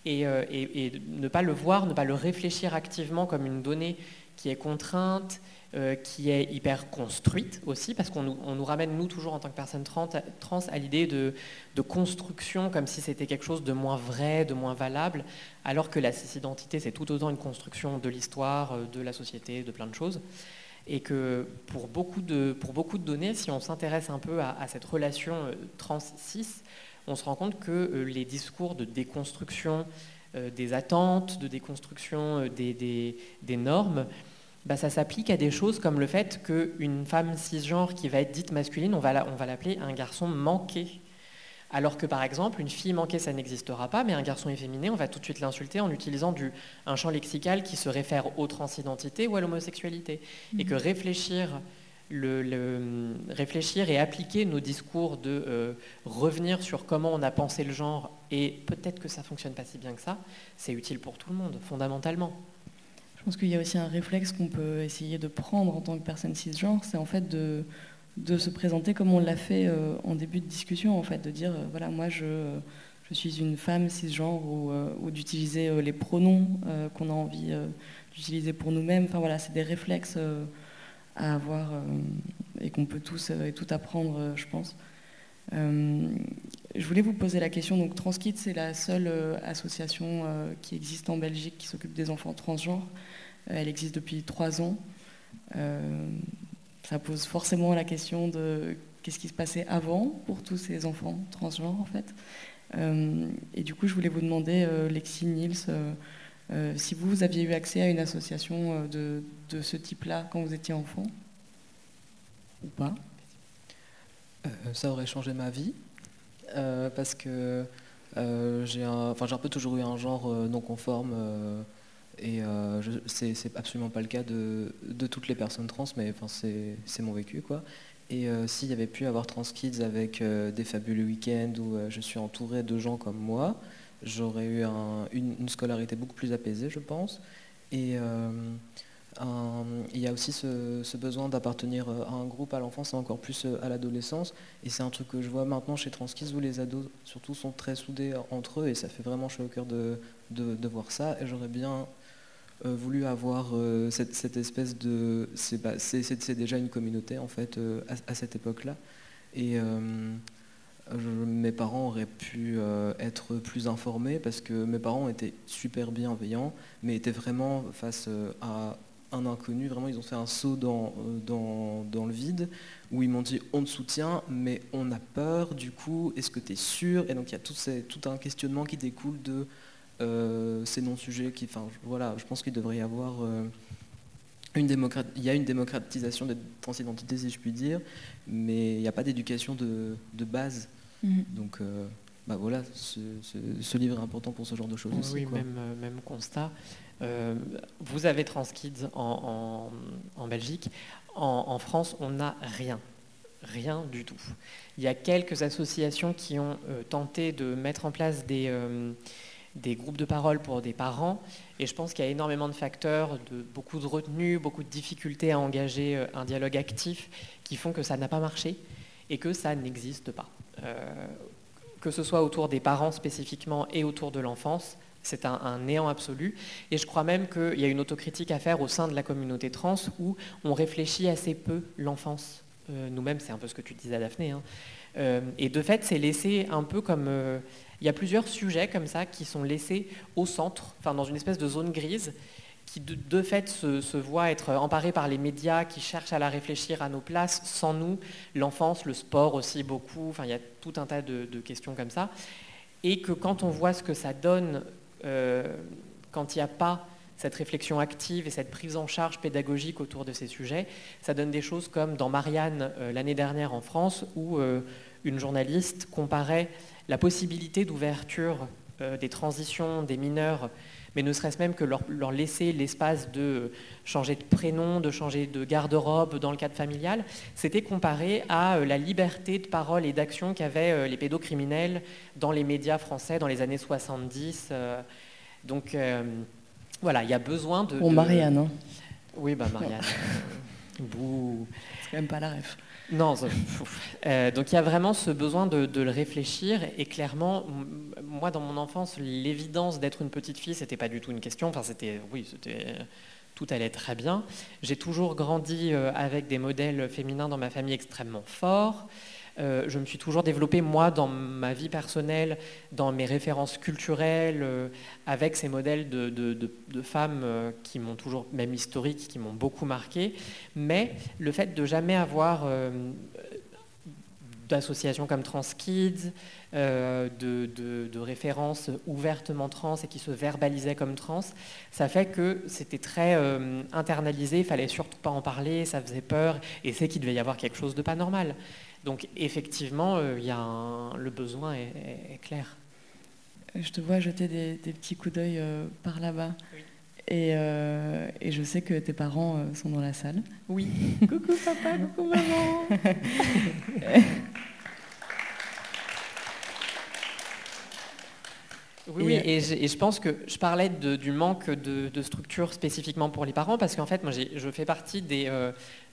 euh, et, ne pas le voir, ne pas le réfléchir activement comme une donnée qui est contrainte, euh, qui est hyper construite aussi, parce qu'on nous, ramène, nous, toujours en tant que personne trans, à l'idée de, construction, comme si c'était quelque chose de moins vrai, de moins valable, alors que la cis-identité, c'est tout autant une construction de l'histoire, de la société, de plein de choses. Et que pour beaucoup de, pour beaucoup de données, si on s'intéresse un peu à, cette relation euh, trans-cis, on se rend compte que euh, les discours de déconstruction euh, des attentes, de déconstruction des, des, des normes, bah, ça s'applique à des choses comme le fait qu'une femme cisgenre qui va être dite masculine, on va l'appeler un garçon manqué alors que par exemple, une fille manquée, ça n'existera pas, mais un garçon efféminé, on va tout de suite l'insulter en utilisant du, un champ lexical qui se réfère aux transidentités ou à l'homosexualité. Et mhm. que réfléchir, le, réfléchir et appliquer nos discours de euh, revenir sur comment on a pensé le genre, et peut-être que ça fonctionne pas si bien que ça, c'est utile pour tout le monde, fondamentalement. pense qu'il y a aussi un réflexe qu'on peut essayer de prendre en tant que personne cisgenre, c'est en fait de, se présenter comme on l'a fait euh, en début de discussion, en fait, de dire, euh, voilà, moi je, je, suis une femme cisgenre, ou, ou d'utiliser les pronoms qu'on a envie d'utiliser pour nous-mêmes. Enfin voilà, c'est des réflexes à avoir et qu'on peut tous et tout apprendre, je pense. je voulais vous poser la question, donc Transkid, c'est la seule association qui existe en Belgique qui s'occupe des enfants transgenres. elle existe depuis trois ans ça pose forcément la question de qu'est-ce qui se passait avant pour tous ces enfants transgenres en fait. Euh, et du coup, je voulais vous demander, euh, Lexi Niels, euh, si vous aviez eu accès à une association de, de ce type-là quand vous étiez enfant ou pas Ça aurait changé ma vie parce que j'ai un, un peu toujours eu un genre non conforme et euh, c'est absolument pas le cas de, toutes les personnes trans, mais c'est mon vécu. quoi. Et euh, s'il y avait pu avoir Trans Kids avec euh, des fabuleux week-ends où je suis entourée de gens comme moi, j'aurais eu une, scolarité beaucoup plus apaisée, je pense. Et il y a aussi ce, besoin d'appartenir à un groupe à l'enfance et encore plus à l'adolescence. Et c'est un truc que je vois maintenant chez Transkids où les ados surtout sont très soudés entre eux et ça fait vraiment chaud au cœur de, de voir ça. Et j'aurais bien euh, voulu avoir euh, cette, espèce de... C'est déjà une communauté en fait euh, à, cette époque-là. Et mes parents auraient pu être plus informés parce que mes parents étaient super bienveillants, mais étaient vraiment face à un inconnu. Vraiment, ils ont fait un saut dans, dans, dans le vide où ils m'ont dit on te soutient, mais on a peur. Du coup, est-ce que tu es sûr? Et donc, il y a tout, un questionnement qui découle de euh, ces non-sujets qui, enfin, voilà, je pense qu'il devrait y avoir euh, une démocratie, il y a une démocratisation des transidentités, si je puis dire, mais il n'y a pas d'éducation de, base. Mhm. Donc, euh, bah voilà, ce, livre est important pour ce genre de choses aussi. Oui, Même, même constat. vous avez Transkids en, en, Belgique. En, en, France, on n'a rien. Rien du tout. Il y a quelques associations qui ont tenté de mettre en place des, des groupes de parole pour des parents. Et je pense qu'il y a énormément de facteurs, de beaucoup de retenue, beaucoup de difficultés à engager euh, un dialogue actif qui font que ça n'a pas marché et que ça n'existe pas. Euh, que ce soit autour des parents spécifiquement et autour de l'enfance, c'est un, néant absolu. Et je crois même qu'il y a une autocritique à faire au sein de la communauté trans où on réfléchit assez peu l'enfance. Euh, nous-mêmes, c'est un peu ce que tu disais, Daphné. Hein. et de fait, c'est laissé un peu comme il y a plusieurs sujets comme ça qui sont laissés au centre, enfin dans une espèce de zone grise, qui de, fait se, voient être emparés par les médias qui cherchent à la réfléchir à nos places. Sans nous, l'enfance, le sport aussi beaucoup, enfin il y a tout un tas de, questions comme ça, et que quand on voit ce que ça donne euh, quand il n'y a pas cette réflexion active et cette prise en charge pédagogique autour de ces sujets, ça donne des choses comme dans Marianne euh, l'année dernière en France, où euh, une journaliste comparait la possibilité d'ouverture des transitions des mineurs, mais ne serait-ce même que leur, laisser l'espace de changer de prénom, de changer de garde-robe dans le cadre familial, c'était comparé à euh, la liberté de parole et d'action qu'avaient euh, les pédocriminels dans les médias français dans les années 70. donc voilà, il y a besoin de... Pour Marianne. Hein. Oui, bah Marianne. C'est quand même pas la ref. Non, euh, donc il y a vraiment ce besoin de, le réfléchir et clairement, moi dans mon enfance, l'évidence d'être une petite fille, c'était pas du tout une question. Enfin, c'était, oui, c'était tout allait très bien. J'ai toujours grandi euh, avec des modèles féminins dans ma famille extrêmement forts. Euh, je me suis toujours développée, moi, dans ma vie personnelle, dans mes références culturelles, euh, avec ces modèles de, femmes euh, qui m'ont toujours, même historiques, qui m'ont beaucoup marqué. Mais le fait de jamais avoir d'associations comme TransKids, de, de, références ouvertement trans et qui se verbalisaient comme trans, ça fait que c'était très internalisé, il fallait surtout pas en parler, ça faisait peur, et c'est qu'il devait y avoir quelque chose de pas normal. Donc effectivement, euh, y a le besoin est, clair. Je te vois jeter des, petits coups d'œil euh, par là-bas. Euh, et, je sais que tes parents sont dans la salle. Oui. coucou papa, coucou maman. Oui, oui, et je, pense que je parlais du manque de, structure spécifiquement pour les parents, parce qu'en fait, moi, je fais partie des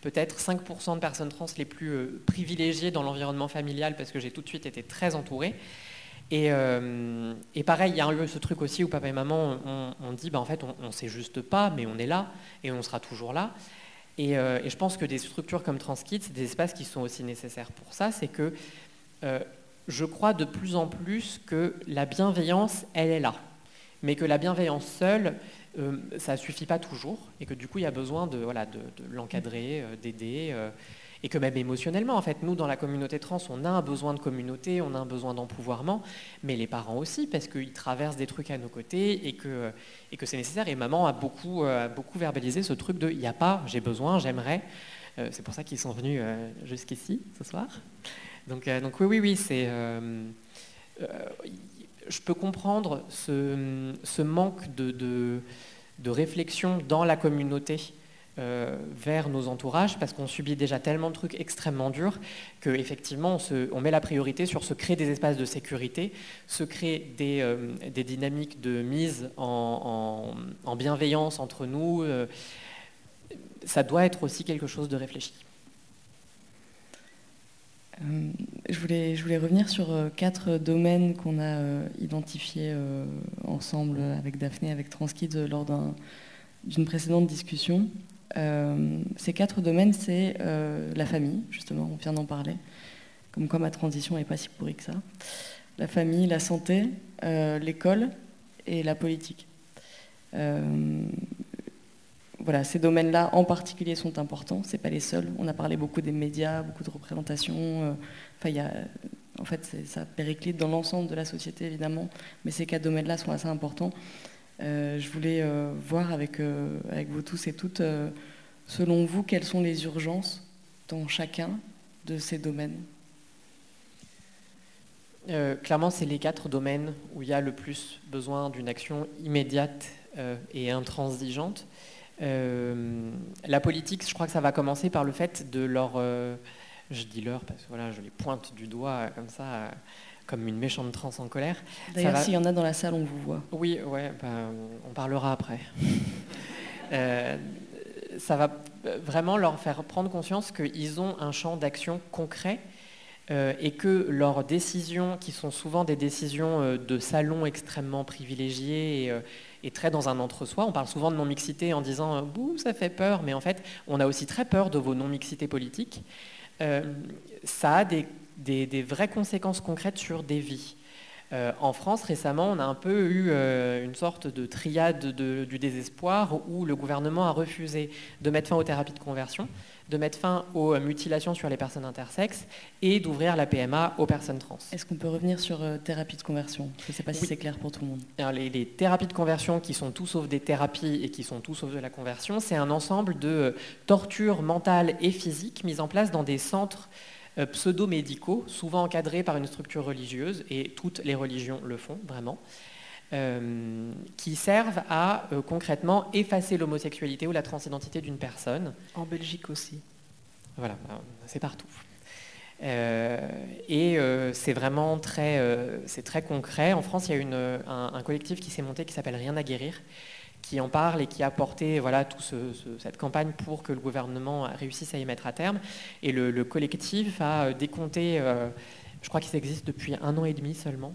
peut-être 5% de personnes trans les plus privilégiées dans l'environnement familial, parce que j'ai tout de suite été très entourée. Et, pareil, il y a ce truc aussi où papa et maman ont dit, bah, en fait, on ne sait juste pas, mais on est là, et on sera toujours là. Et, je pense que des structures comme Transkid, c'est des espaces qui sont aussi nécessaires pour ça, c'est que je crois de plus en plus que la bienveillance, elle est là. Mais que la bienveillance seule, euh, ça ne suffit pas toujours. Et que du coup, il y a besoin de, voilà, de, l'encadrer, euh, d'aider. Euh, et que même émotionnellement, en fait, nous, dans la communauté trans, on a un besoin de communauté, on a un besoin d'empouvoirment, mais les parents aussi, parce qu'ils traversent des trucs à nos côtés et que, et que c'est nécessaire. Et maman a beaucoup, beaucoup verbalisé ce truc de il n'y a pas, j'ai besoin, j'aimerais. c'est pour ça qu'ils sont venus jusqu'ici ce soir. Donc, donc oui, oui, oui, c'est. Euh, euh, je peux comprendre ce, manque de, réflexion dans la communauté vers nos entourages parce qu'on subit déjà tellement de trucs extrêmement durs qu'effectivement on, on, met la priorité sur se créer des espaces de sécurité, se créer des, dynamiques de mise en, bienveillance entre nous. ça doit être aussi quelque chose de réfléchi. Euh, je, voulais, revenir sur euh, quatre domaines qu'on a euh, identifiés ensemble avec Daphné, avec Transkid lors d'une précédente discussion. ces quatre domaines, c'est la famille, justement, on vient d'en parler, comme quoi ma transition n'est pas si pourrie que ça. La famille, la santé, l'école et la politique voilà, ces domaines-là en particulier sont importants, ce pas les seuls. On a parlé beaucoup des médias, beaucoup de représentations. Euh, enfin, en fait, ça périclite dans l'ensemble de la société, évidemment, mais ces quatre domaines-là sont assez importants. Euh, je voulais euh, voir avec vous tous et toutes, selon vous, quelles sont les urgences dans chacun de ces domaines? Clairement, c'est les quatre domaines où il y a le plus besoin d'une action immédiate et intransigeante. Euh, la politique, je crois que ça va commencer par le fait de leur... Euh, je dis leur parce que voilà, je les pointe du doigt euh, comme ça, comme une méchante transe en colère. D'ailleurs, s'il y en a dans la salle, on vous voit. Oui, ouais, ben, on parlera après. ça va vraiment leur faire prendre conscience qu'ils ont un champ d'action concret et que leurs décisions, qui sont souvent des décisions de salon extrêmement privilégiés et, et très dans un entre-soi. On parle souvent de non-mixité en disant euh, ça fait peur, mais en fait, on a aussi très peur de vos non-mixités politiques. Euh, ça a des, vraies conséquences concrètes sur des vies. Euh, en France, récemment, on a un peu eu une sorte de triade du désespoir où le gouvernement a refusé de mettre fin aux thérapies de conversion de mettre fin aux mutilations sur les personnes intersexes et d'ouvrir la PMA aux personnes trans. Est-ce qu'on peut revenir sur euh, thérapie de conversion? Je ne sais pas si c'est clair pour tout le monde. les, thérapies de conversion qui sont tout sauf des thérapies et qui sont tout sauf de la conversion, c'est un ensemble de euh, tortures mentales et physiques mises en place dans des centres euh, pseudo-médicaux, souvent encadrés par une structure religieuse, et toutes les religions le font vraiment. Euh, qui servent à euh, concrètement effacer l'homosexualité ou la transidentité d'une personne. En Belgique aussi. Voilà, bah, c'est partout. Euh, et c'est vraiment très, c'est très concret. En France, il y a une, un, collectif qui s'est monté qui s'appelle Rien à guérir, qui en parle et qui a porté voilà, toute cette campagne pour que le gouvernement réussisse à y mettre à terme. Et le, le collectif a décompté, je crois qu'il existe depuis un an et demi seulement,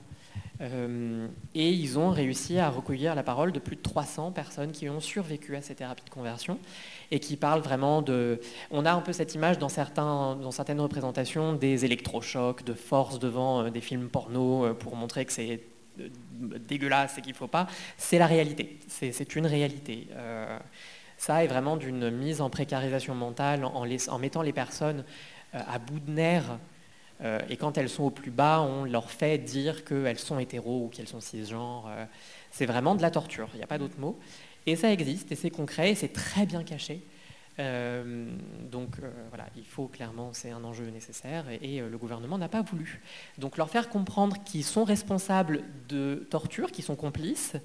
euh, et ils ont réussi à recueillir la parole de plus de 300 personnes qui ont survécu à ces thérapies de conversion et qui parlent vraiment de... On a un peu cette image dans, certains, dans certaines représentations des électrochocs, de force devant euh, des films porno euh, pour montrer que c'est dégueulasse et qu'il ne faut pas. C'est la réalité, c'est une réalité. ça est vraiment d'une mise en précarisation mentale en, en mettant les personnes à bout de nerfs euh, et quand elles sont au plus bas, on leur fait dire qu'elles sont hétéros ou qu'elles sont cisgenres. Euh, c'est vraiment de la torture, il n'y a pas d'autre mot. Et ça existe, et c'est concret, et c'est très bien caché. Euh, donc voilà, il faut clairement, c'est un enjeu nécessaire, et, le gouvernement n'a pas voulu. Donc leur faire comprendre qu'ils sont responsables de torture, qu'ils sont complices,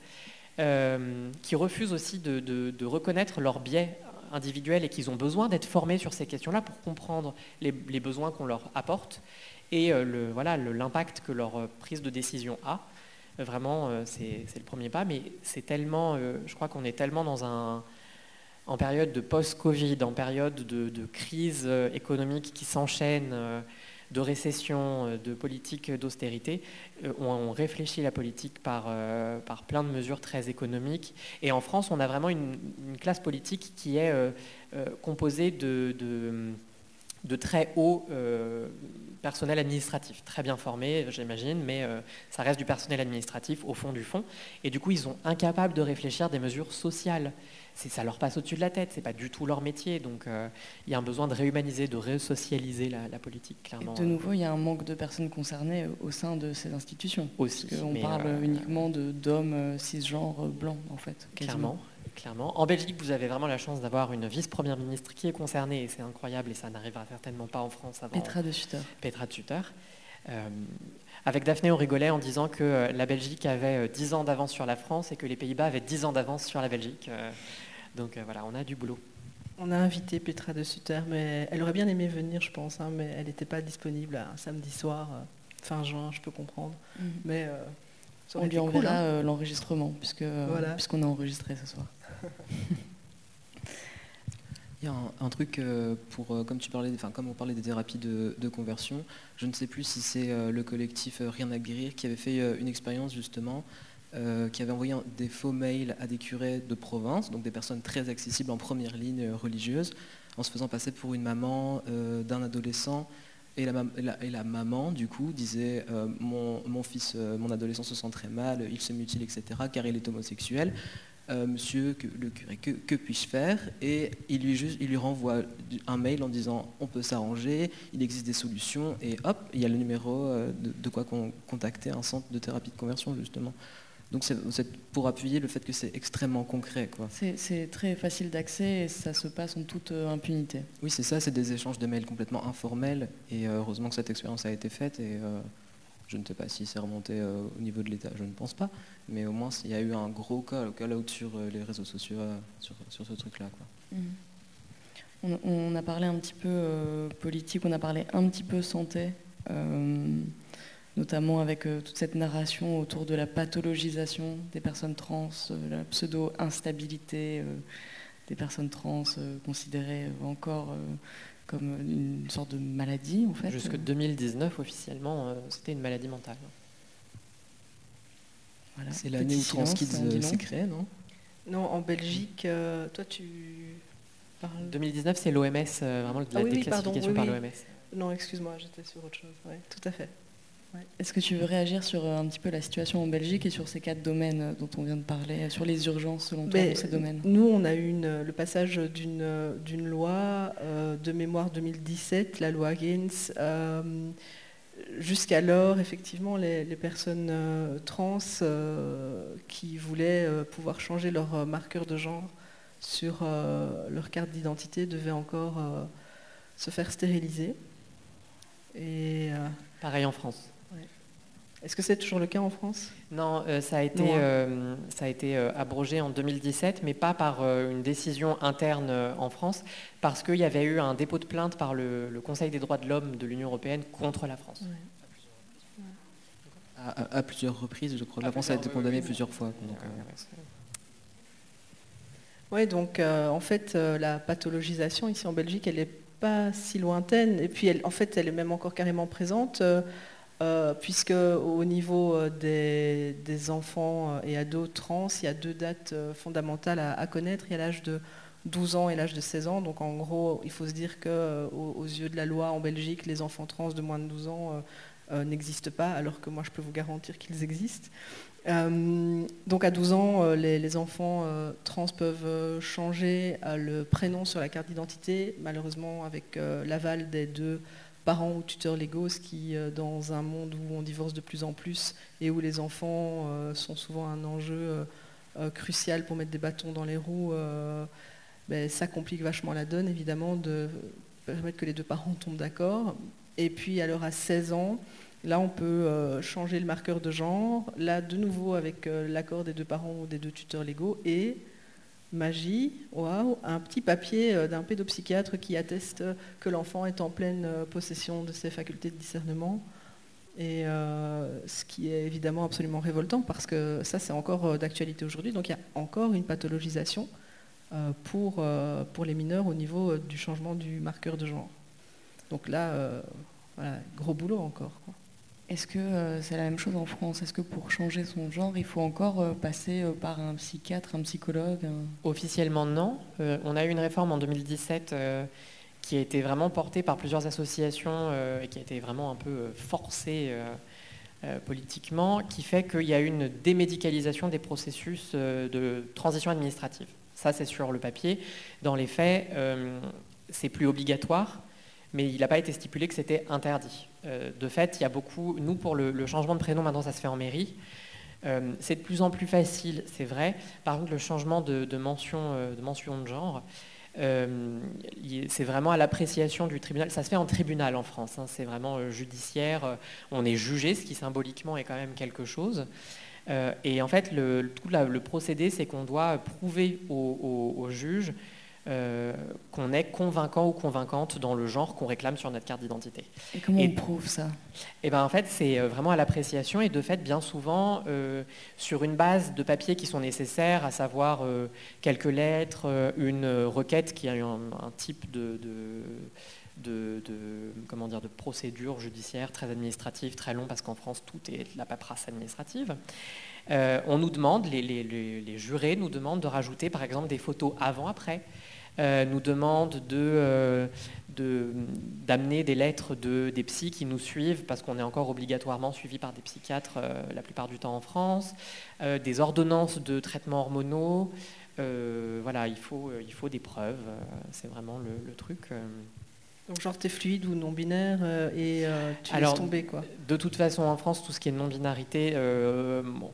qui refusent aussi de, reconnaître leurs biais individuels et qu'ils ont besoin d'être formés sur ces questions-là pour comprendre les, besoins qu'on leur apporte et euh, le, voilà, l'impact que leur euh, prise de décision a. Vraiment, c'est le premier pas, mais c'est tellement, je crois qu'on est tellement dans un, en période de post-Covid, en période de, crise économique qui s'enchaîne, de récession, de politique d'austérité, on, réfléchit la politique par, par plein de mesures très économiques. Et en France, on a vraiment une, classe politique qui est composée de très haut euh, personnel administratif, très bien formé, j'imagine, mais euh, ça reste du personnel administratif au fond du fond. Et du coup, ils sont incapables de réfléchir des mesures sociales. Ça leur passe au-dessus de la tête, c'est pas du tout leur métier. Donc, euh, il y a un besoin de réhumaniser, de resocialiser la, la politique, clairement. de nouveau, il y a un manque de personnes concernées au sein de ces institutions. Aussi. on parle uniquement d'hommes cisgenres blancs, en fait. Clairement clairement. En Belgique, vous avez vraiment la chance d'avoir une vice-première ministre qui est concernée, et c'est incroyable, et ça n'arrivera certainement pas en France avant. Petra de Sutter. Petra de Sutter. Euh, avec Daphné, on rigolait en disant que euh, la Belgique avait 10 euh, ans d'avance sur la France et que les Pays-Bas avaient 10 ans d'avance sur la Belgique. donc voilà, on a du boulot. On a invité Petra de Sutter, mais elle aurait bien aimé venir, je pense, hein, mais elle n'était pas disponible un samedi soir, fin juin, je peux comprendre. Mm. Mais on lui enverra hein. l'enregistrement, puisque, puisqu'on a enregistré ce soir. Il y a un, truc euh, pour, euh, comme tu parlais, on parlait des thérapies de, conversion, je ne sais plus si c'est euh, le collectif Rien à guérir qui avait fait une expérience justement, qui avait envoyé des faux mails à des curés de province, donc des personnes très accessibles en première ligne religieuse, en se faisant passer pour une maman d'un adolescent. Et la, maman, du coup, disait mon, fils, mon adolescent se sent très mal, il se mutile, etc., car il est homosexuel. Euh, monsieur le curé, que, puis-je faire Et il lui, juste, il lui renvoie un mail en disant on peut s'arranger, il existe des solutions, et hop, il y a le numéro euh, de, quoi contacter un centre de thérapie de conversion, justement. Donc c'est pour appuyer le fait que c'est extrêmement concret. C'est très facile d'accès et ça se passe en toute euh, impunité. Oui, c'est ça, c'est des échanges de mails complètement informels, et heureusement que cette expérience a été faite. Et, je ne sais pas si c'est remonté euh, au niveau de l'État, je ne pense pas, mais au moins il y a eu un gros cas, call out sur euh, les réseaux sociaux euh, sur, ce truc-là. Mhm. On, a parlé un petit peu politique, on a parlé un petit peu santé, notamment avec toute cette narration autour de la pathologisation des personnes trans, la pseudo-instabilité des personnes trans considérées encore comme une sorte de maladie en fait. Jusque 2019 officiellement, euh, c'était une maladie mentale. Voilà. C'est l'année où Transkids euh, s'est créé, non? Non, en Belgique, euh, toi tu parles... 2019 c'est l'OMS, vraiment la ah déclassification par l'OMS. Non, excuse-moi, j'étais sur autre chose. Ouais, tout à fait. Est-ce que tu veux réagir sur euh, un petit peu la situation en Belgique et sur ces quatre domaines euh, dont on vient de parler, euh, sur les urgences selon toi dans ces domaines? Nous, on a eu le passage d'une loi de mémoire 2017, la loi Gaines. Jusqu'alors, effectivement, les, personnes trans qui voulaient pouvoir changer leur marqueur de genre sur leur carte d'identité devaient encore se faire stériliser. Et, Pareil en France. Est-ce que c'est toujours le cas en France? Non, euh, ça a été, hein. euh, ça a été euh, abrogé en 2017, mais pas par une décision interne en France, parce qu'il y avait eu un dépôt de plainte par le, Conseil des droits de l'homme de l'Union européenne contre la France. À, plusieurs reprises, je crois. La France a été condamnée plusieurs fois. oui, donc en fait, la pathologisation ici en Belgique, elle n'est pas si lointaine, et puis elle, en fait, elle est même encore carrément présente. Euh, puisque au niveau euh, des, enfants euh, et ados trans, il y a deux dates fondamentales à, connaître. Il y a l'âge de 12 ans et l'âge de 16 ans. Donc en gros, il faut se dire qu'aux aux yeux de la loi en Belgique, les enfants trans de moins de 12 ans n'existent pas, alors que moi je peux vous garantir qu'ils existent. donc à 12 ans, les, enfants trans peuvent changer le prénom sur la carte d'identité, malheureusement avec l'aval des deux parents ou tuteurs légaux, ce qui, euh, dans un monde où on divorce de plus en plus et où les enfants euh, sont souvent un enjeu euh, crucial pour mettre des bâtons dans les roues, ben, ça complique vachement la donne, évidemment, de permettre que les deux parents tombent d'accord. Et puis, alors à 16 ans, là, on peut changer le marqueur de genre, là, de nouveau avec l'accord des deux parents ou des deux tuteurs légaux, et magie, waouh, un petit papier euh, d'un pédopsychiatre qui atteste que l'enfant est en pleine euh, possession de ses facultés de discernement. Et ce qui est évidemment absolument révoltant parce que ça c'est encore d'actualité aujourd'hui. Donc il y a encore une pathologisation pour, pour les mineurs au niveau du changement du marqueur de genre. Donc là, voilà, gros boulot encore. Est-ce que euh, c'est la même chose en France? Est-ce que pour changer son genre, il faut encore euh, passer euh, par un psychiatre, un psychologue Officiellement, non. on a eu une réforme en 2017 qui a été vraiment portée par plusieurs associations et qui a été vraiment un peu forcée politiquement, qui fait qu'il y a une démédicalisation des processus de transition administrative. Ça, c'est sur le papier. Dans les faits, c'est plus obligatoire mais il n'a pas été stipulé que c'était interdit. Euh, de fait, il y a beaucoup, nous pour le, changement de prénom, maintenant ça se fait en mairie. Euh, c'est de plus en plus facile, c'est vrai. Par contre, le changement de, mention, euh, de mention de genre, c'est vraiment à l'appréciation du tribunal. Ça se fait en tribunal en France, hein. c'est vraiment judiciaire. On est jugé, ce qui symboliquement est quand même quelque chose. et en fait, le, tout le procédé, c'est qu'on doit prouver au, au juge euh, qu'on est convaincant ou convaincante dans le genre qu'on réclame sur notre carte d'identité. Et comment on prouve ça? Et eh ben, En fait, c'est euh, vraiment à l'appréciation et de fait, bien souvent, euh, sur une base de papiers qui sont nécessaires, à savoir quelques lettres, une requête qui a un, un type de, de comment dire, de procédure judiciaire très administrative, très long, parce qu'en France, tout est de la paperasse administrative. on nous demande, les, les, jurés nous demandent de rajouter par exemple des photos avant-après, nous demande euh, d'amener des lettres de, des psys qui nous suivent, parce qu'on est encore obligatoirement suivi par des psychiatres euh, la plupart du temps en France, des ordonnances de traitements hormonaux. voilà, il faut, il faut des preuves, c'est vraiment le, truc. Donc genre t'es fluide ou non binaire et tu laisses tomber quoi. De toute façon en France tout ce qui est non binarité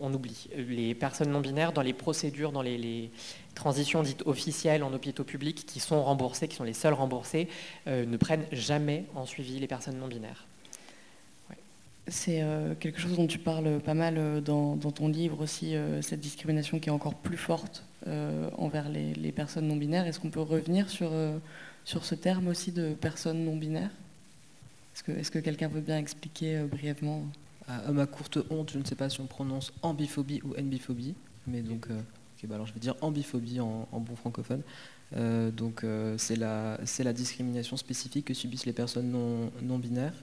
on oublie. Les personnes non binaires dans les procédures, dans les, transitions dites officielles en hôpitaux publics qui sont remboursées, qui sont les seules remboursées, euh, ne prennent jamais en suivi les personnes non binaires. C'est euh, quelque chose dont tu parles pas mal euh, dans, ton livre aussi, cette discrimination qui est encore plus forte envers les, personnes non binaires. Est-ce qu'on peut revenir sur, sur ce terme aussi de personnes non binaires? Est-ce que, est que quelqu'un veut bien expliquer brièvement? À, ma courte honte, je ne sais pas si on prononce ambiphobie ou nbiphobie, mais donc bah alors je vais dire ambiphobie en, bon francophone. Euh, donc euh, c'est la, discrimination spécifique que subissent les personnes non, binaires,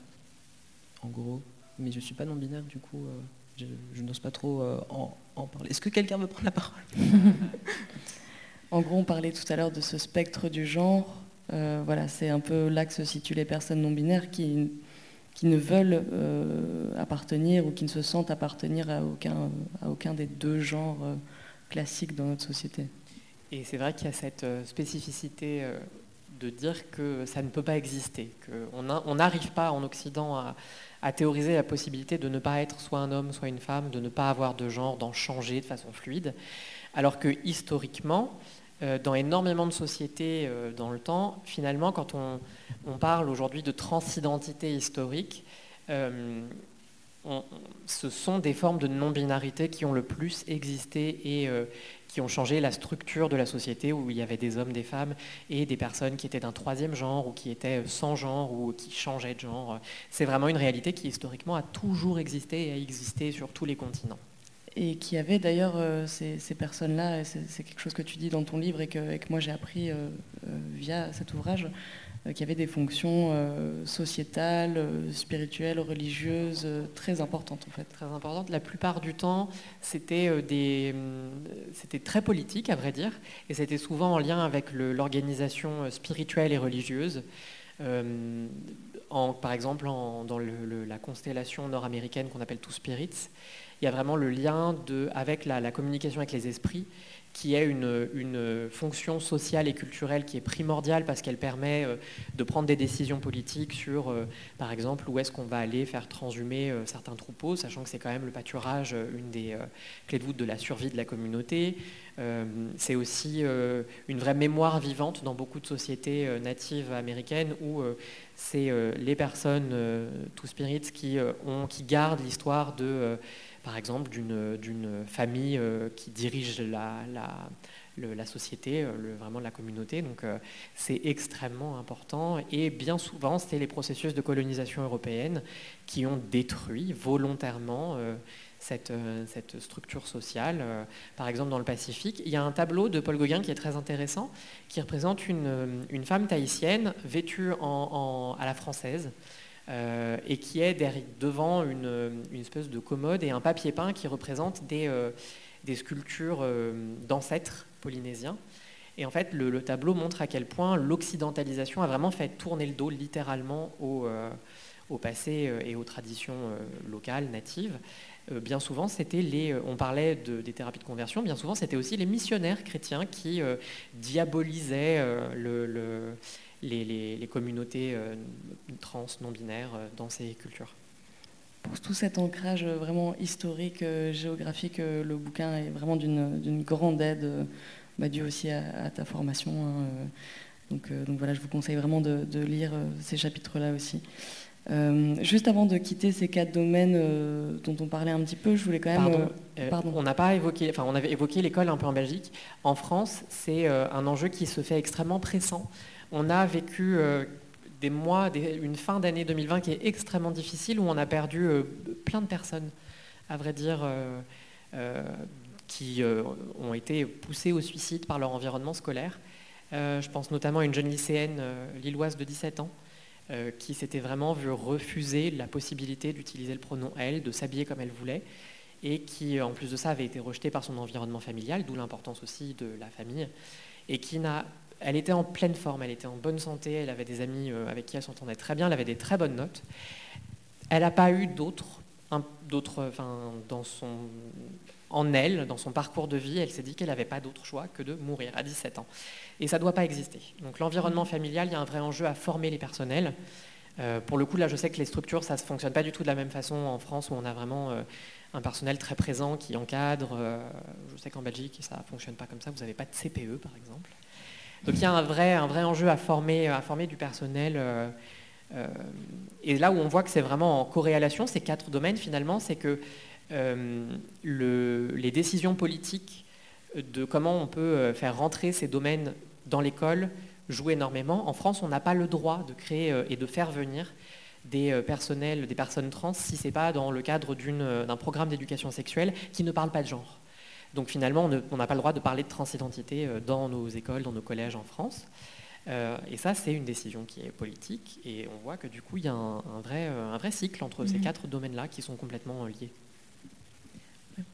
en gros. Mais je ne suis pas non binaire, du coup, euh, je, n'ose pas trop en, parler. Est-ce que quelqu'un veut prendre la parole? En gros, on parlait tout à l'heure de ce spectre du genre. voilà, c'est un peu là que se situent les personnes non binaires qui, ne veulent appartenir ou qui ne se sentent appartenir à aucun des deux genres classique dans notre société. Et c'est vrai qu'il y a cette euh, spécificité euh, de dire que ça ne peut pas exister, qu'on n'arrive pas en Occident à, théoriser la possibilité de ne pas être soit un homme, soit une femme, de ne pas avoir de genre, d'en changer de façon fluide, alors que historiquement, euh, dans énormément de sociétés dans le temps, finalement, quand on, on parle aujourd'hui de transidentité historique, ce sont des formes de non-binarité qui ont le plus existé et euh, qui ont changé la structure de la société où il y avait des hommes, des femmes et des personnes qui étaient d'un troisième genre ou qui étaient sans genre ou qui changeaient de genre. C'est vraiment une réalité qui historiquement a toujours existé et a existé sur tous les continents. Et qui avait d'ailleurs euh, ces, personnes-là, c'est quelque chose que tu dis dans ton livre et que, moi j'ai appris euh, via cet ouvrage, euh, qui avaient des fonctions euh, sociétales, euh, spirituelles, religieuses très importantes en fait. Très importantes. La plupart du temps, c'était des, c'était très politique à vrai dire, et c'était souvent en lien avec l'organisation spirituelle et religieuse. par exemple, dans la constellation nord-américaine qu'on appelle Two Spirits, il y a vraiment le lien de, avec la communication avec les esprits qui est une, fonction sociale et culturelle qui est primordiale parce qu'elle permet euh, de prendre des décisions politiques sur, euh, par exemple, où est-ce qu'on va aller faire transhumer euh, certains troupeaux, sachant que c'est quand même le pâturage une des clés de voûte de la survie de la communauté. c'est aussi une vraie mémoire vivante dans beaucoup de sociétés natives américaines où c'est les personnes, tous spirits, qui, ont, qui gardent l'histoire de par exemple, d'une famille euh, qui dirige la société, vraiment la communauté. Donc c'est extrêmement important. Et bien souvent, c'est les processus de colonisation européenne qui ont détruit volontairement cette, structure sociale. Par exemple, dans le Pacifique, il y a un tableau de Paul Gauguin qui est très intéressant, qui représente une, une femme tahitienne vêtue en, à la française. Euh, et qui est devant une, espèce de commode et un papier peint qui représente des, euh, sculptures euh, d'ancêtres polynésiens. Et en fait, le, tableau montre à quel point l'occidentalisation a vraiment fait tourner le dos littéralement au, passé et aux traditions locales, natives. bien souvent, c'était les. On parlait des thérapies de conversion. Bien souvent, c'était aussi les missionnaires chrétiens qui diabolisaient le les, communautés euh, trans, non-binaires euh, dans ces cultures. Pour tout cet ancrage euh, vraiment historique, géographique, le bouquin est vraiment d'une grande aide, bah, dû aussi à, ta formation. Hein, donc, donc, voilà, je vous conseille vraiment de, lire ces chapitres-là aussi. juste avant de quitter ces quatre domaines dont on parlait un petit peu, je voulais quand même. Pardon. On n'a pas évoqué, enfin, on avait évoqué l'école un peu en Belgique. En France, c'est un enjeu qui se fait extrêmement pressant on a vécu euh, des mois, une fin d'année 2020 qui est extrêmement difficile, où on a perdu euh, plein de personnes, à vrai dire, euh, qui ont été poussées au suicide par leur environnement scolaire. je pense notamment à une jeune lycéenne lilloise de 17 ans, qui s'était vraiment vue refuser la possibilité d'utiliser le pronom elle, de s'habiller comme elle voulait, et qui, en plus de ça, avait été rejetée par son environnement familial, d'où l'importance aussi de la famille, et qui n'a elle était en pleine forme, elle était en bonne santé, elle avait des amis euh, avec qui elle s'entendait très bien, elle avait des très bonnes notes. Elle n'a pas eu d'autres, enfin, dans son, en elle, dans son parcours de vie, elle s'est dit qu'elle n'avait pas d'autre choix que de mourir à 17 ans. Et ça ne doit pas exister. Donc l'environnement mmh. familial, il y a un vrai enjeu à former les personnels. Euh, pour le coup, là, je sais que les structures, ça ne fonctionne pas du tout de la même façon en France, où on a vraiment euh, un personnel très présent qui encadre. je sais qu'en Belgique, ça ne fonctionne pas comme ça. Vous n'avez pas de CPE, par exemple. Donc il y a un vrai, enjeu à former, à former du personnel. Euh, euh, et là où on voit que c'est vraiment en corrélation, ces quatre domaines finalement, c'est que euh, les décisions politiques de comment on peut faire rentrer ces domaines dans l'école jouent énormément. En France, on n'a pas le droit de créer et de faire venir des personnels, des personnes trans si ce n'est pas dans le cadre d'un programme d'éducation sexuelle qui ne parle pas de genre. Donc finalement, on n'a pas le droit de parler de transidentité euh, dans nos écoles, dans nos collèges en France. Euh, et ça, c'est une décision qui est politique. Et on voit que du coup, il y a un, vrai, euh, un vrai, cycle entre ces mhm. quatre domaines-là qui sont complètement liés.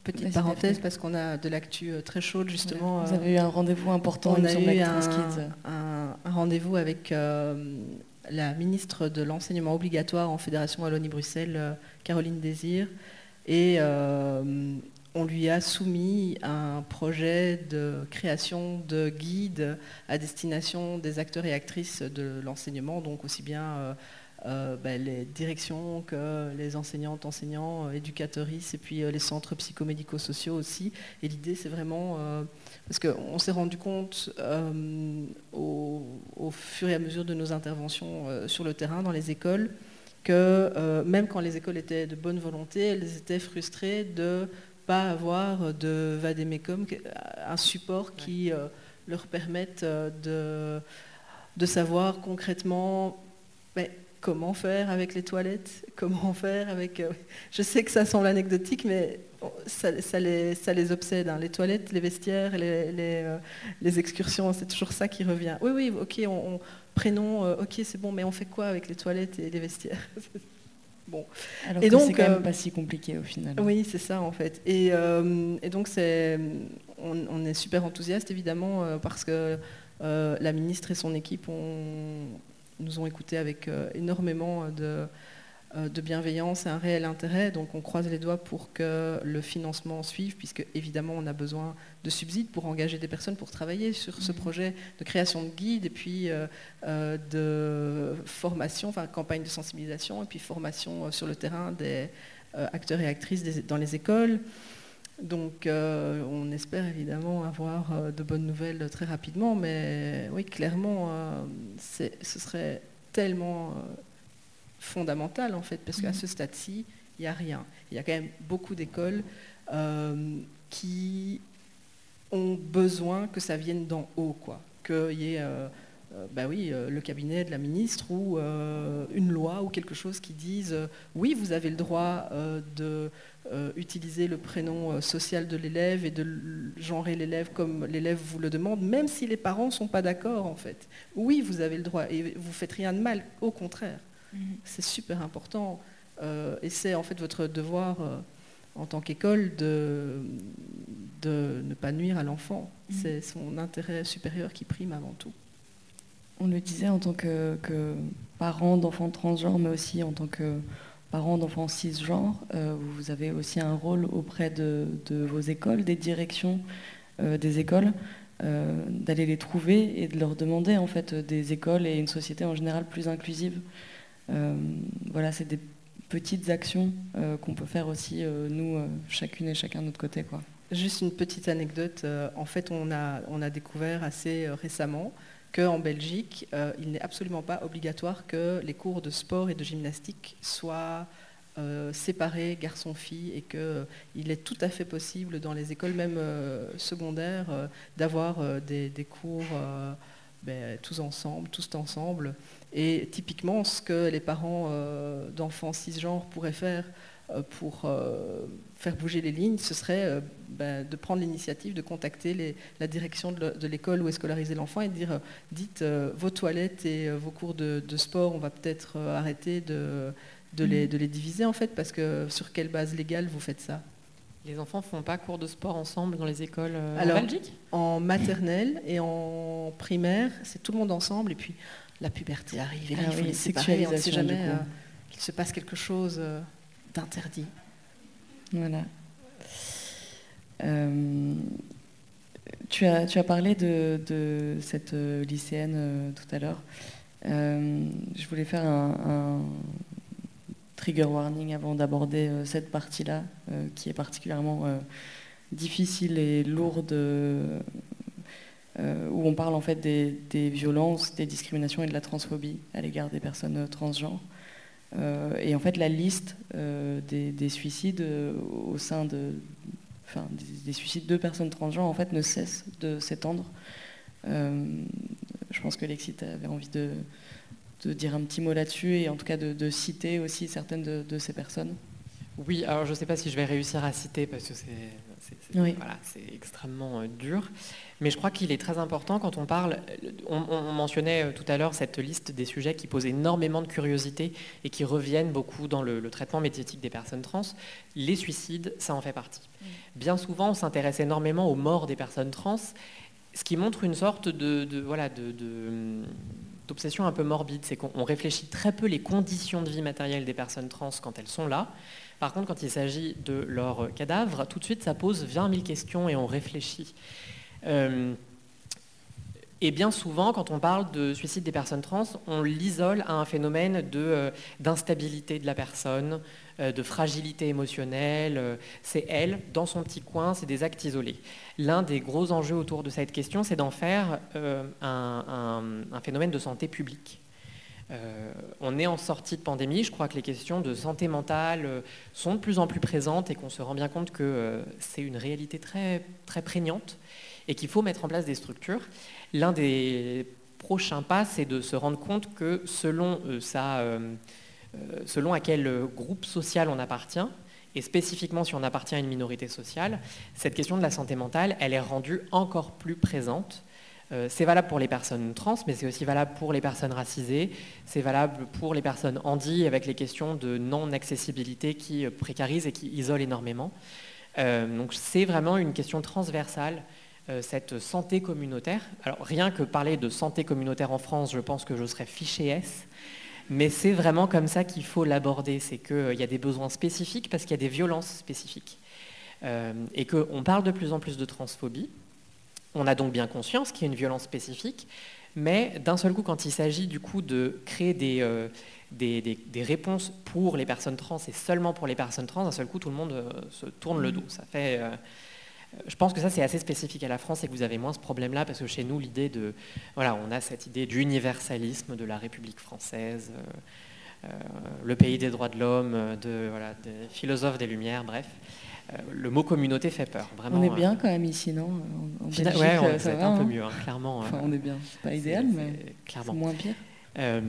Petite parenthèse, parce qu'on a de l'actu très chaude, justement. Vous avez eu un rendez-vous important, on a eu un, un, un rendez-vous avec la ministre de l'enseignement obligatoire en Fédération Wallonie-Bruxelles, Caroline Désir, et on lui a soumis un projet de création de guides à destination des acteurs et actrices de l'enseignement, donc aussi bien euh, euh, ben, les directions que les enseignantes, enseignants, euh, éducatrices et puis les centres psychomédico-sociaux aussi. Et l'idée, c'est vraiment, parce qu'on s'est rendu compte au, au, fur et à mesure de nos interventions sur le terrain, dans les écoles, que même quand les écoles étaient de bonne volonté, elles étaient frustrées de pas avoir de vademecum, un support qui euh, leur permette euh, de, de savoir concrètement mais, comment faire avec les toilettes, comment faire avec... Euh, je sais que ça semble anecdotique, mais ça, ça, les, ça les, obsède. Hein. Les toilettes, les vestiaires, les, les, les excursions, c'est toujours ça qui revient. Oui, oui, ok, on, prénom, ok, c'est bon, mais on fait quoi avec les toilettes et les vestiaires? Bon. Alors et donc, c'est quand même euh, pas si compliqué au final. Oui, c'est ça en fait. Et, euh, donc c'est, on, est super enthousiaste évidemment euh, parce que la ministre et son équipe nous ont écoutés avec énormément de, de bienveillance et un réel intérêt. Donc on croise les doigts pour que le financement suive, puisque évidemment on a besoin de subsides pour engager des personnes pour travailler sur ce mmh. projet de création de guides et puis euh, euh, de formation, enfin campagne de sensibilisation et puis formation sur le terrain des acteurs et actrices dans les écoles. Donc on espère évidemment avoir de bonnes nouvelles très rapidement, mais oui, clairement, ce serait tellement fondamentale en fait, parce qu'à mhm. ce stade-ci, il n'y a rien. Il y a quand même beaucoup d'écoles euh, qui ont besoin que ça vienne d'en haut, quoi. Qu'il y ait, euh, euh, bah oui, le cabinet de la ministre ou une loi ou quelque chose qui dise oui, vous avez le droit de utiliser le prénom social de l'élève et de genrer l'élève comme l'élève vous le demande, même si les parents ne sont pas d'accord en fait. Oui, vous avez le droit et vous faites rien de mal, au contraire. Mhm. C'est super important et c'est en fait votre devoir en tant qu'école de, de ne pas nuire à l'enfant. Mm. C'est son intérêt supérieur qui prime avant tout. On le disait en tant que, parent d'enfants transgenres, mais aussi en tant que parent d'enfants cisgenres, euh, vous avez aussi un rôle auprès de, vos écoles, des directions euh, des écoles, euh, d'aller les trouver et de leur demander en fait des écoles et une société en général plus inclusive. Voilà, c'est des petites actions euh, qu'on peut faire aussi, euh, nous, euh, chacune et chacun de notre côté. Juste une petite anecdote. en fait, on a, on a découvert assez récemment qu'en Belgique, il n'est absolument pas obligatoire que les cours de sport et de gymnastique soient séparés garçons-filles et qu'il est tout à fait possible dans les écoles même secondaires d'avoir des, des, cours ben, tous ensemble, tous ensemble. Et typiquement, ce que les parents euh, d'enfants cisgenres pourraient faire euh, pour euh, faire bouger les lignes, ce serait ben, de prendre l'initiative de contacter la direction de l'école où est scolarisé l'enfant et de dire dites vos toilettes et vos cours de, sport, on va peut-être arrêter de, de, les, de, les, diviser en fait, parce que sur quelle base légale vous faites ça? Les enfants font pas cours de sport ensemble dans les écoles en Belgique? En maternelle et en primaire, c'est tout le monde ensemble. Et puis la puberté arrive et là, ah il faut les séparer. On ne sait jamais euh, qu'il se passe quelque chose euh, d'interdit. Voilà. Euh, tu, as, tu as parlé de, cette lycéenne tout à l'heure. je voulais faire un, trigger warning avant d'aborder cette partie-là, qui est particulièrement difficile et lourde où on parle en fait des, violences, des discriminations et de la transphobie à l'égard des personnes euh, transgenres. Euh, et en fait, la liste des, suicides au sein de, enfin, des, suicides de personnes transgenres en fait ne cesse de s'étendre. je pense que Lexit avait envie de, dire un petit mot là-dessus et en tout cas de, citer aussi certaines de, ces personnes. Oui, alors je ne sais pas si je vais réussir à citer parce que c'est voilà, extrêmement dur. Mais je crois qu'il est très important quand on parle, on, mentionnait euh, tout à l'heure cette liste des sujets qui posent énormément de curiosité et qui reviennent beaucoup dans le, traitement médiatique des personnes trans. Les suicides, ça en fait partie. Mm. Bien souvent, on s'intéresse énormément aux morts des personnes trans, ce qui montre une sorte de, voilà, d'obsession un peu morbide, c'est qu'on réfléchit très peu les conditions de vie matérielle des personnes trans quand elles sont là. Par contre, quand il s'agit de leur cadavre, tout de suite, ça pose 20 000 questions et on réfléchit. Euh, et bien souvent, quand on parle de suicide des personnes trans, on l'isole à un phénomène euh, d'instabilité de, la personne, euh, de fragilité émotionnelle. C'est elle, dans son petit coin, c'est des actes isolés. L'un des gros enjeux autour de cette question, c'est d'en faire un, phénomène de santé publique. on est en sortie de pandémie, je crois que les questions de santé mentale sont de plus en plus présentes et qu'on se rend bien compte que c'est une réalité très, très prégnante et qu'il faut mettre en place des structures. L'un des prochains pas, c'est de se rendre compte que selon, euh, euh, euh, selon à quel groupe social on appartient, et spécifiquement si on appartient à une minorité sociale, cette question de la santé mentale, elle est rendue encore plus présente. c'est valable pour les personnes trans, mais c'est aussi valable pour les personnes racisées, c'est valable pour les personnes handies avec les questions de non-accessibilité qui précarisent et qui isolent énormément. donc c'est vraiment une question transversale cette santé communautaire. Alors rien que parler de santé communautaire en France, je pense que je serais fiché S. Mais c'est vraiment comme ça qu'il faut l'aborder, c'est qu'il euh, y a des besoins spécifiques parce qu'il y a des violences spécifiques. Euh, et qu'on parle de plus en plus de transphobie. On a donc bien conscience qu'il y a une violence spécifique, mais d'un seul coup, quand il s'agit du coup de créer des, réponses pour les personnes trans et seulement pour les personnes trans, d'un seul coup, tout le monde se tourne le dos. Je pense que ça, c'est assez spécifique à la France et que vous avez moins ce problème-là, parce que chez nous, l'idée de. Voilà, on a cette idée d'universalisme de la République française, euh, euh, le pays des droits de l'homme, de, voilà, des philosophes des Lumières, bref. Euh, le mot communauté fait peur. Vraiment, on est bien quand même ici, non? Belgique, ouais, on euh, ça va, un peu hein? mieux, hein, clairement. Enfin, euh, on est bien. C'est pas idéal, mais c'est clairement. moins pire. Euh,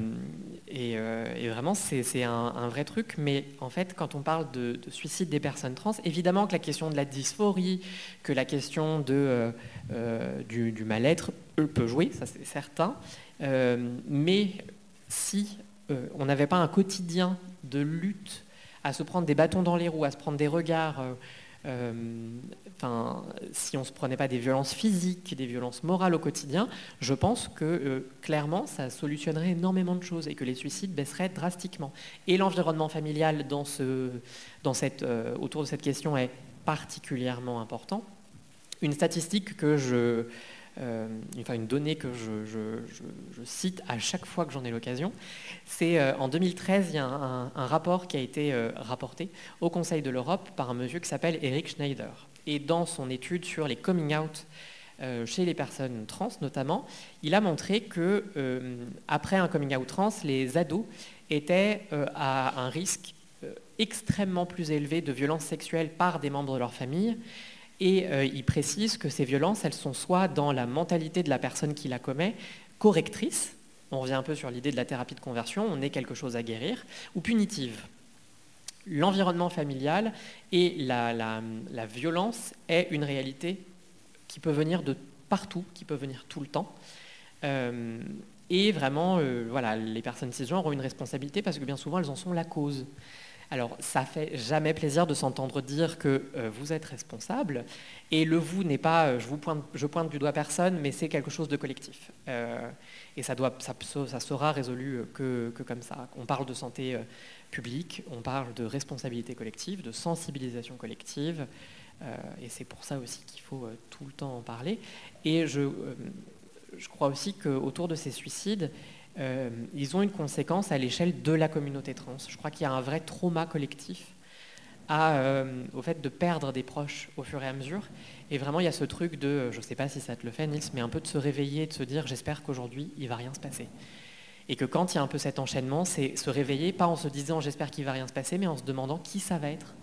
et, euh, et vraiment, c'est un, vrai truc. Mais en fait, quand on parle de, de suicide des personnes trans, évidemment que la question de la dysphorie, que la question euh, du, mal-être peut jouer, ça c'est certain. Mais si on n'avait pas un quotidien de lutte à se prendre des bâtons dans les roues, à se prendre des regards, enfin, si on ne se prenait pas des violences physiques, des violences morales au quotidien, je pense que euh, clairement, ça solutionnerait énormément de choses et que les suicides baisseraient drastiquement. Et l'environnement familial euh, autour de cette question est particulièrement important. Une statistique que je, euh, une donnée que je, cite à chaque fois que j'en ai l'occasion, c'est euh, en 2013, il y a un, rapport qui a été euh, rapporté au Conseil de l'Europe par un monsieur qui s'appelle Eric Schneider. Et dans son étude sur les coming out chez les personnes trans notamment, il a montré que après un coming out trans, les ados étaient à un risque extrêmement plus élevé de violences sexuelles par des membres de leur famille. Et euh, il précise que ces violences, elles sont soit dans la mentalité de la personne qui la commet, correctrice, on revient un peu sur l'idée de la thérapie de conversion, on est quelque chose à guérir, ou punitive. L'environnement familial et la, violence est une réalité qui peut venir de partout, qui peut venir tout le temps. Euh, et vraiment, euh, voilà, les personnes cisgenres ont une responsabilité parce que bien souvent, elles en sont la cause. Alors, ça fait jamais plaisir de s'entendre dire que euh, vous êtes responsable, et le vous n'est pas, euh, je vous pointe, je pointe du doigt personne, mais c'est quelque chose de collectif. Euh, et ça, doit, ça, sera résolu que, que comme ça. On parle de santé publique, on parle de responsabilité collective, de sensibilisation collective, et c'est pour ça aussi qu'il faut tout le temps en parler. Et je, je crois aussi qu'autour de ces suicides, euh, ils ont une conséquence à l'échelle de la communauté trans. Je crois qu'il y a un vrai trauma collectif euh, au fait de perdre des proches au fur et à mesure. Et vraiment, il y a ce truc de, je ne sais pas si ça te le fait, Nils, mais un peu de se réveiller, de se dire, j'espère qu'aujourd'hui, il va rien se passer. Et que quand il y a un peu cet enchaînement, c'est se réveiller, pas en se disant, j'espère qu'il va rien se passer, mais en se demandant qui ça va être.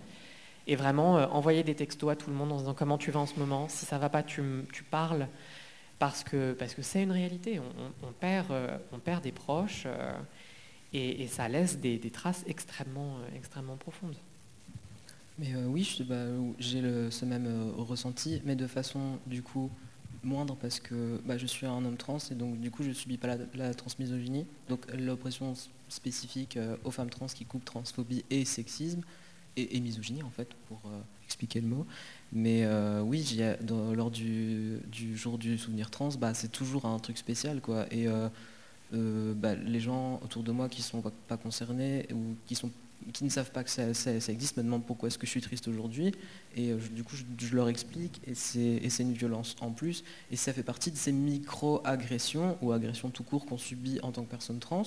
Et vraiment, euh, envoyer des textos à tout le monde en disant, comment tu vas en ce moment? Si ça va pas, tu parles parce que parce que c'est une réalité. On, perd, euh, on perd des proches euh, et, ça laisse des, traces extrêmement, euh, extrêmement profondes. Mais oui, bah, j'ai ce même ressenti, mais de façon du coup moindre parce que bah, je suis un homme trans et donc du coup je subis pas la, transmisogynie, donc l'oppression spécifique aux femmes trans qui coupe transphobie et sexisme et, misogynie en fait pour euh, expliquer le mot. Mais euh, oui, dans- lors du, jour du souvenir trans, bah, c'est toujours un truc spécial quoi. Et euh, bah, les gens autour de moi qui sont pas, concernés ou qui sont qui ne savent pas que ça, existe me demandent pourquoi est-ce que je suis triste aujourd'hui et du coup je, je leur explique et c'est une violence en plus et ça fait partie de ces micro-agressions ou agressions tout court qu'on subit en tant que personne trans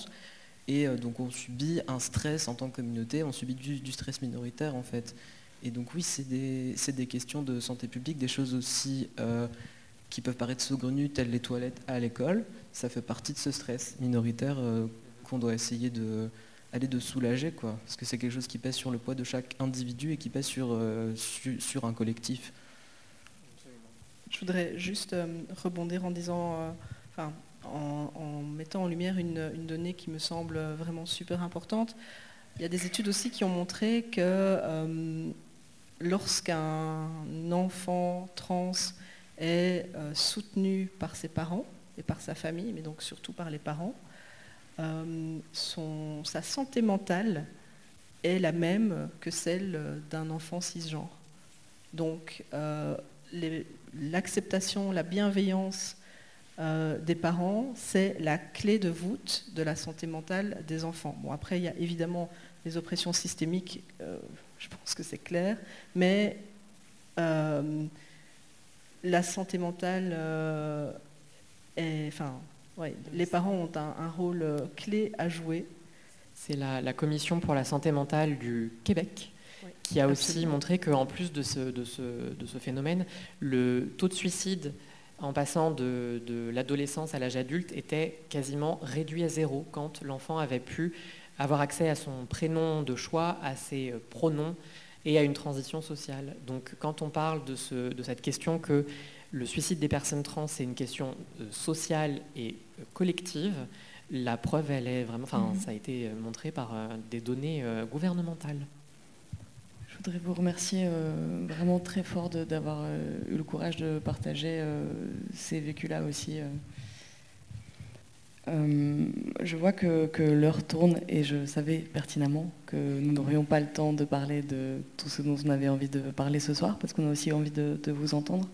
et euh, donc on subit un stress en tant que communauté, on subit du, stress minoritaire en fait. Et donc oui c'est des, questions de santé publique, des choses aussi euh, qui peuvent paraître saugrenues telles les toilettes à l'école, ça fait partie de ce stress minoritaire euh, qu'on doit essayer de aller de soulager quoi. Parce que c'est quelque chose qui pèse sur le poids de chaque individu et qui pèse sur, su- sur un collectif. Je voudrais juste rebondir en disant, en, mettant en lumière une, donnée qui me semble vraiment super importante. Il y a des études aussi qui ont montré que euh, lorsqu'un enfant trans est euh, soutenu par ses parents et par sa famille, mais donc surtout par les parents, euh, sa santé mentale est la même que celle d'un enfant cisgenre. Donc, l'acceptation, la bienveillance euh, des parents, c'est la clé de voûte de la santé mentale des enfants. Bon, après, il y a évidemment les oppressions systémiques, euh, je pense que c'est clair, mais euh, la santé mentale est. Enfin, ouais, les parents ont un, un rôle clé à jouer. C'est la, la Commission pour la santé mentale du Québec qui a aussi montré qu'en plus de ce, de, ce, de ce phénomène, le taux de suicide en passant de, de l'adolescence à l'âge adulte était quasiment réduit à zéro quand l'enfant avait pu avoir accès à son prénom de choix, à ses euh, pronoms et à une transition sociale. Donc quand on parle de, ce- de cette question que le suicide des personnes trans, c'est une question sociale et collective. La preuve, elle est vraiment, enfin, mhm. ça a été montré par des données gouvernementales. Je voudrais vous remercier vraiment très fort d'avoir eu le courage de partager ces vécus-là aussi euh, je vois que, l'heure tourne et je savais pertinemment que nous n'aurions pas le temps de parler de tout ce dont on avait envie de parler ce soir, parce qu'on a aussi envie de, vous entendre.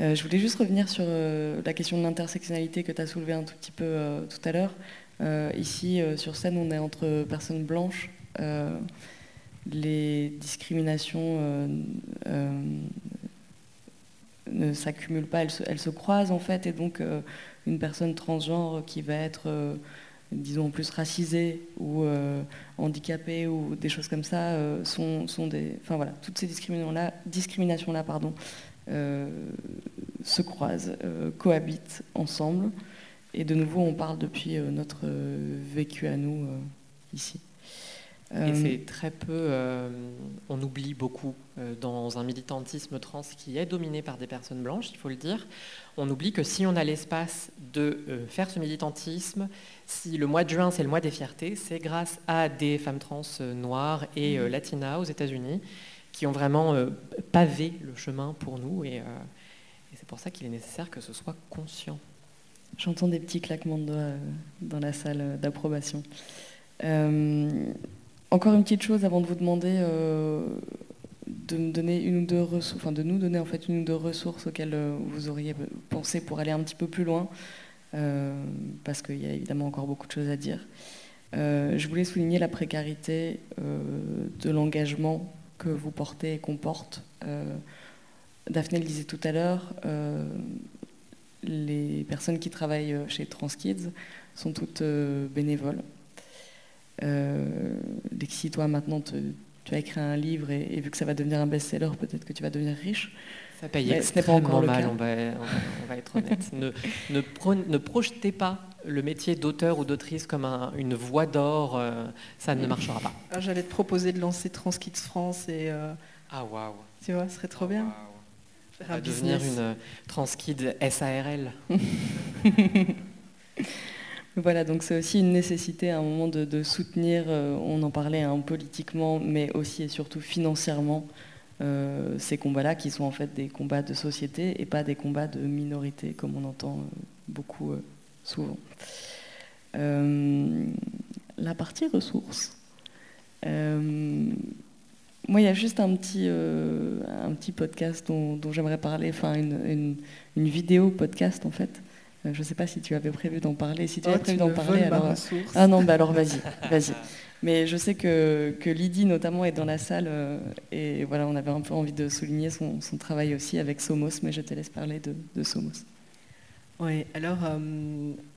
Euh, je voulais juste revenir sur euh, la question de l'intersectionnalité que tu as soulevée un tout petit peu tout à l'heure. ici, sur scène, on est entre personnes blanches. Les discriminations ne s'accumulent pas, elles se, croisent en fait, et donc une personne transgenre qui va être, euh, disons, plus racisée ou euh, handicapée ou des choses comme ça, euh, sont, sont, des... Enfin voilà, toutes ces discriminations-là, discriminations -là, pardon, se croisent, cohabitent ensemble. Et de nouveau, on parle depuis notre vécu à nous ici. Et euh, c'est très peu, euh, on oublie beaucoup euh, dans un militantisme trans qui est dominé par des personnes blanches, il faut le dire. On oublie que si on a l'espace de faire ce militantisme, si le mois de juin c'est le mois des fiertés, c'est grâce à des femmes trans noires et mmh. latinas aux États-Unis qui ont vraiment pavé le chemin pour nous et, c'est pour ça qu'il est nécessaire que ce soit conscient. J'entends des petits claquements de doigts dans la salle d'approbation. Encore une petite chose avant de vous demander euh, de me donner une ou deux ressources, enfin de nous donner en fait une ou deux ressources auxquelles euh, vous auriez pensé pour aller un petit peu plus loin, euh, parce qu'il y a évidemment encore beaucoup de choses à dire. je voulais souligner la précarité de l'engagement que vous portez et qu'on porte. Daphné le disait tout à l'heure, les personnes qui travaillent chez TransKids sont toutes bénévoles. Euh, Lexi, toi maintenant, tu as écrit un livre et, vu que ça va devenir un best-seller, peut-être que tu vas devenir riche. Ça paye extrêmement pas encore mal, on va, on va, être honnête. ne, ne, projetez pas le métier d'auteur ou d'autrice comme une voie d'or, euh, ça ne marchera pas. Ah, j'allais te proposer de lancer Transkids France et... Euh, ah waouh Tu vois, ce serait trop bien. Faire un devenir une Transkid SARL. Voilà, donc c'est aussi une nécessité à un moment de, soutenir, euh, on en parlait hein, politiquement, mais aussi et surtout financièrement, euh, ces combats-là qui sont en fait des combats de société et pas des combats de minorité comme on entend euh, beaucoup souvent. la partie ressources. moi, il y a juste un petit, podcast dont, j'aimerais parler, enfin une, vidéo podcast en fait, je ne sais pas si tu avais prévu d'en parler. Si tu avais oh, prévu d'en parler, alors. Euh, ah non, bah alors vas-y, vas-y. Mais je sais que, que, Lydie notamment est dans la salle euh, et voilà, on avait un peu envie de souligner son, travail aussi avec Somos, mais je te laisse parler de, Somos. Oui, alors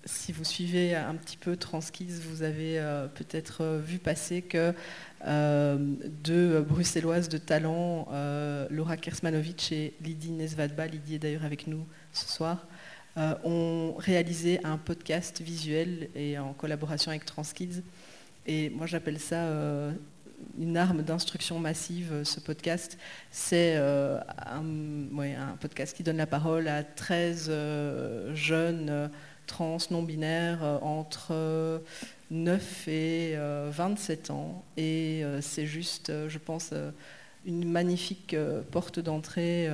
si vous suivez un petit peu Transkids, vous avez peut-être vu passer que deux bruxelloises de talent, Laura Kersmanovic et Lydie Nesvadba, Lydie est d'ailleurs avec nous ce soir, euh, ont réalisé un podcast visuel et en collaboration avec Transkids. Et moi j'appelle ça euh, une arme d'instruction massive, euh, ce podcast. C'est un, un, podcast qui donne la parole à 13 jeunes trans non-binaires entre 9 et 27 ans. Et c'est juste, je pense, une magnifique porte d'entrée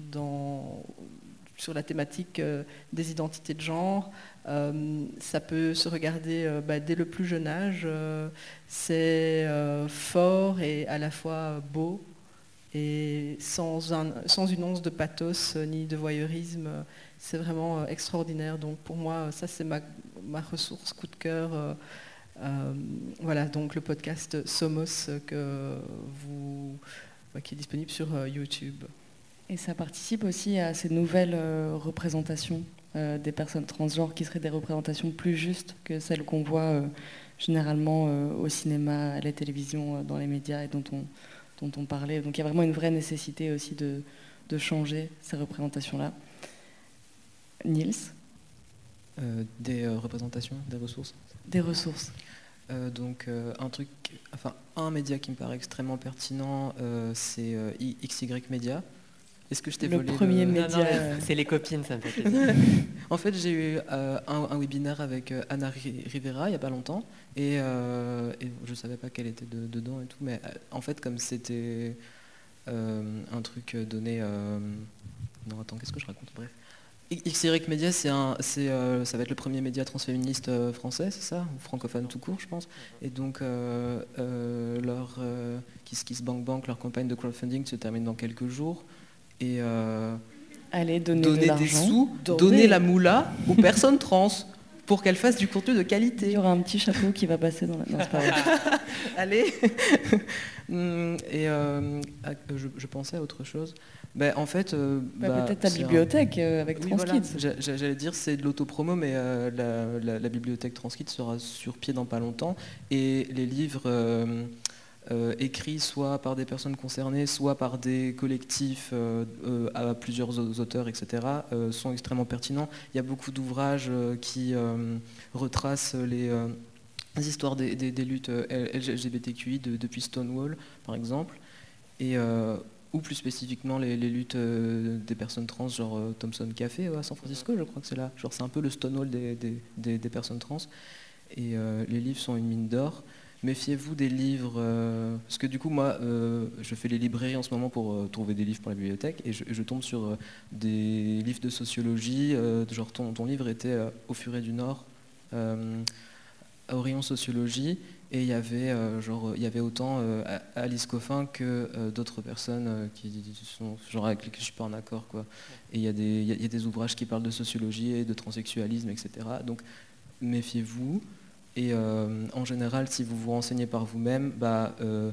dans sur la thématique euh, des identités de genre. Euh, ça peut se regarder euh, bah, dès le plus jeune âge. c'est fort et à la fois beau et sans, une once de pathos ni de voyeurisme. C'est vraiment extraordinaire. Donc pour moi, ça c'est ma, ressource coup de cœur. voilà, donc le podcast Somos que vous, qui est disponible sur YouTube. Et ça participe aussi à ces nouvelles euh, représentations euh, des personnes transgenres qui seraient des représentations plus justes que celles qu'on voit euh, généralement au cinéma, à la télévision, dans les médias et dont on, dont on parlait. Donc il y a vraiment une vraie nécessité aussi de, de changer ces représentations-là. Niels Des représentations, des ressources Des ressources. donc un truc, enfin un média qui me paraît extrêmement pertinent, c'est XY Media, Est-ce que je t'ai Le volé premier le- média. Non, non, euh, c'est les copines, ça me fait plaisir. En fait, j'ai eu euh, un, un webinaire avec euh, Anna Ri- Rivera il n'y a pas longtemps et, euh, et je ne savais pas qu'elle était de- dedans et tout, mais euh, en fait, comme c'était euh, un truc donné. euh, non, attends, qu'est-ce que je raconte? Bref. XY Media, c'est un, c'est, euh, ça va être le premier média transféministe euh, français, c'est ça? Ou francophone tout court, je pense. Et donc, euh, euh, leur euh, Kiss Kiss Bank Bank, leur campagne de crowdfunding se termine dans quelques jours. Et. euh, Allez, donner, de donner des sous, Donner. donner la moula aux personnes trans pour qu'elles fassent du contenu de Il qualité. y aura un petit chapeau qui va passer dans la... Non, pas. Allez Hum, Et euh, je, je pensais à autre chose. Ben, en fait, euh, Bah, bah, Peut-être ta un- bibliothèque avec Oui, Transkids. voilà. J'allais dire c'est de l'autopromo, mais euh, la, la- la bibliothèque Transkid sera sur pied dans pas longtemps. Et les livres euh, écrits soit par des personnes concernées, soit par des collectifs euh, euh, à plusieurs au- auteurs, etc., sont extrêmement pertinents. Il y a beaucoup d'ouvrages qui retracent les, histoires des, luttes LGBTQI de- depuis Stonewall, par exemple. Et, ou plus spécifiquement les, luttes des personnes trans, genre Thompson Café à San Francisco, je crois que c'est là. Genre c'est un peu le Stonewall des, des- personnes trans. Et les livres sont une mine d'or. Méfiez-vous des livres, euh, parce que du coup moi euh, je fais les librairies en ce moment pour euh, trouver des livres pour la bibliothèque et je, je tombe sur des livres de sociologie, genre ton, ton livre était au Furet du Nord, à Orion Sociologie, et il y avait genre il y avait autant Alice Coffin que d'autres personnes qui sont genre avec lesquelles je suis pas en accord quoi. Et il y a des il y a- il y a des ouvrages qui parlent de sociologie et de transsexualisme etc. Donc méfiez-vous et euh, en général si vous vous renseignez par vous-même bah euh,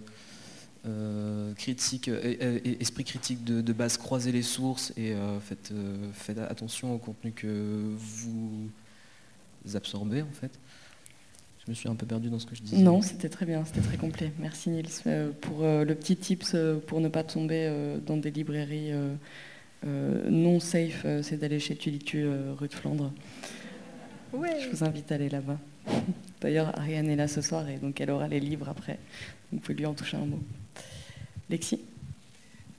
euh, critique, euh, esprit critique de, de base, croisez les sources et euh, faites, euh, faites attention au contenu que vous absorbez en fait. Je me suis un peu perdu dans ce que je disais. Non, c'était très bien, c'était très complet. Merci Nils euh, pour euh, le petit tips euh, pour ne pas tomber dans des librairies non safe, c'est d'aller chez Tulitu rue de Flandre. Je vous invite à aller là-bas. D'ailleurs, Ariane est là ce soir et donc elle aura les livres après. Vous pouvez lui en toucher un mot. Lexi?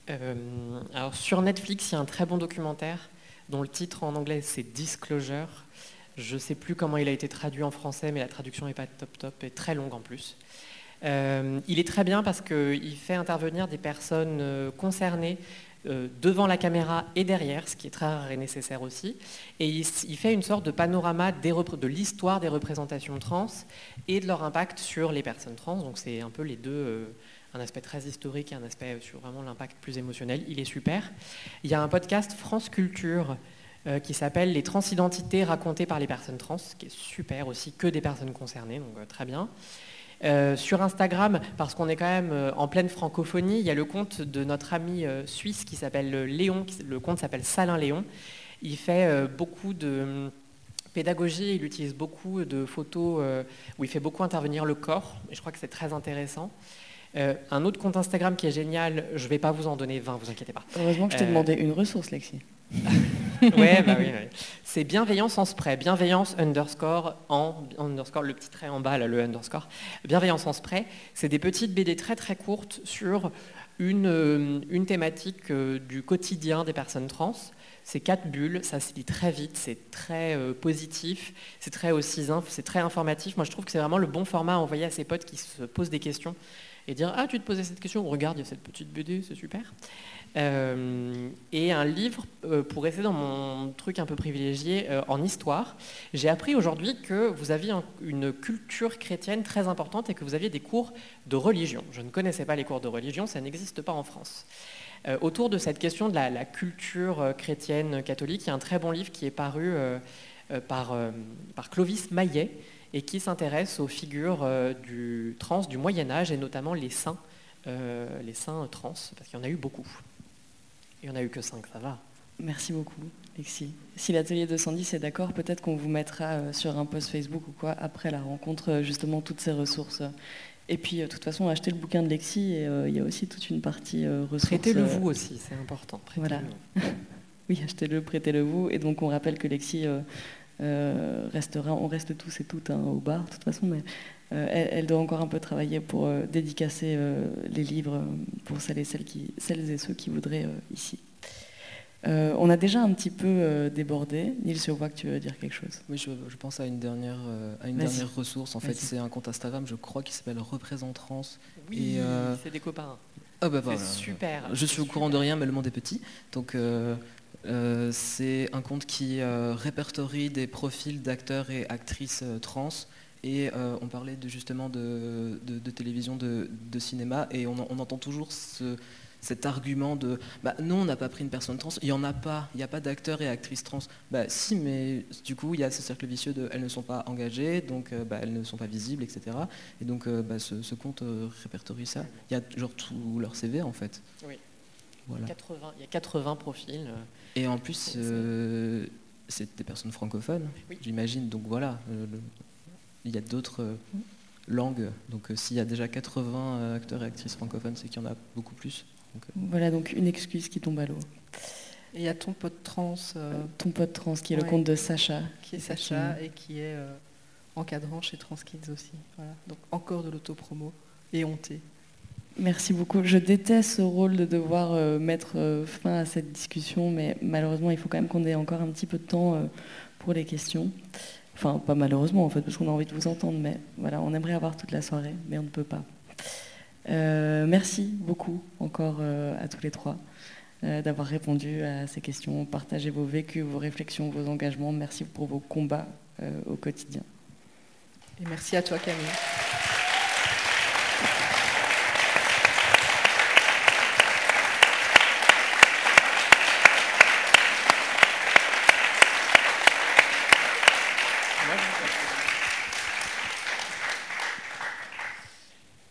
Euh, alors sur Netflix, il y a un très bon documentaire dont le titre en anglais c'est Disclosure. Je ne sais plus comment il a été traduit en français, mais la traduction n'est pas top top et très longue en plus. Euh, il est très bien parce qu'il fait intervenir des personnes euh, concernées euh, devant la caméra et derrière, ce qui est très rare et nécessaire aussi. Et il, fait une sorte de panorama de l'histoire des représentations trans et de leur impact sur les personnes trans. Donc c'est un peu les deux, euh, un aspect très historique et un aspect sur vraiment l'impact plus émotionnel. Il est super. Il y a un podcast France Culture euh, qui s'appelle Les transidentités racontées par les personnes trans, qui est super aussi, que des personnes concernées, donc euh, très bien. Euh, sur Instagram, parce qu'on est quand même euh, en pleine francophonie, il y a le compte de notre ami euh, suisse qui s'appelle Léon, le compte s'appelle Salin Léon. Il fait beaucoup de hum, pédagogie, il utilise beaucoup de photos où il fait beaucoup intervenir le corps, et je crois que c'est très intéressant. Euh, un autre compte Instagram qui est génial, je ne vais pas vous en donner 20, vous inquiétez pas. Heureusement que je t'ai Euh, demandé une ressource, Lexi. Bah. C'est bienveillance en spray, bienveillance underscore en underscore le petit trait en bas là, le underscore. Bienveillance en spray, c'est des petites BD très très courtes sur une, euh, thématique euh, du quotidien des personnes trans. C'est quatre bulles, ça se lit très vite, c'est très euh, positif, c'est très aussi c'est très informatif. Moi, je trouve que c'est vraiment le bon format à envoyer à ses potes qui se posent des questions et dire ah tu te posais cette question, regarde il y a cette petite BD, c'est super. Euh, et un livre, euh, pour rester dans mon truc un peu privilégié, euh, en histoire, j'ai appris aujourd'hui que vous aviez un- une culture chrétienne très importante et que vous aviez des cours de religion. Je ne connaissais pas les cours de religion, ça n'existe pas en France. Autour de cette question de la, culture chrétienne catholique, il y a un très bon livre qui est paru par, par Clovis Maillet et qui s'intéresse aux figures du trans du Moyen Âge et notamment les saints, les saints trans, parce qu'il y en a eu beaucoup. Il n'y en a eu que 5, ça va. Merci beaucoup, Lexi. Si l'atelier 210 est d'accord, peut-être qu'on vous mettra euh, sur un post Facebook ou quoi après la rencontre, euh, justement, toutes ces ressources. Et puis, euh, de toute façon, achetez le bouquin de Lexi et euh, il y a aussi toute une partie euh, ressources. Prêtez-le vous aussi, c'est important. prêtez-le. Voilà. Oui, achetez-le, prêtez-le vous. Et donc, on rappelle que Lexi euh, euh, restera, on reste tous et toutes hein, au bar, de toute façon, mais elle, elle doit encore un peu travailler pour euh, dédicacer euh, les livres euh, pour celles et, celles, qui, celles et ceux qui voudraient euh, ici. Euh, on a déjà un petit peu euh, débordé. Nils, je vois que tu veux dire quelque chose. Oui, je, je pense à une dernière, euh, à une Vas-y. dernière ressource. En fait, c'est un compte Instagram, je crois, qui s'appelle Représentrance. Oui, Et, euh, c'est des copains. Ah bah voilà. super. Je suis au courant de rien, mais le monde est petit. Donc, euh, euh, c'est un compte qui euh, répertorie des profils d'acteurs et actrices euh, trans. Et euh, on parlait de, justement de, de- de télévision, de, de cinéma, et on, en- on entend toujours ce- cet argument de bah, non, on n'a pas pris une personne trans, il n'y en a pas, il n'y a pas d'acteurs et actrices trans. Bah si, mais du coup, il y a ce cercle vicieux de elles ne sont pas engagées, donc euh, bah, elles ne sont pas visibles, etc. Et donc, euh, bah, ce, ce compte euh, répertorie ça. Il y a genre tout leur CV en fait. Oui. Voilà. 80, il y a 80 profils. Et en plus, c'est des personnes francophones, Oui. j'imagine. Donc voilà, le- il y a d'autres euh, langues. Donc euh, s'il y a déjà 80 euh, acteurs et actrices francophones, c'est qu'il y en a beaucoup plus. Donc, Voilà donc une excuse qui tombe à l'eau. Et il y a ton pote trans euh, Ton pote trans qui est le compte de Sacha. qui est. Sacha et qui est euh, encadrant chez Transkids aussi. Voilà. Donc encore de l'autopromo et honté. Merci beaucoup. Je déteste ce rôle de devoir euh, mettre euh, fin à cette discussion, mais malheureusement, il faut quand même qu'on ait encore un petit peu de temps euh, pour les questions. Enfin, pas malheureusement en fait, parce qu'on a envie de vous entendre, mais voilà, on aimerait avoir toute la soirée, mais on ne peut pas. Euh, merci beaucoup encore euh, à tous les trois euh, d'avoir répondu à ces questions, partagé vos vécus, vos réflexions, vos engagements. Merci pour vos combats au quotidien. Et merci à toi Camille.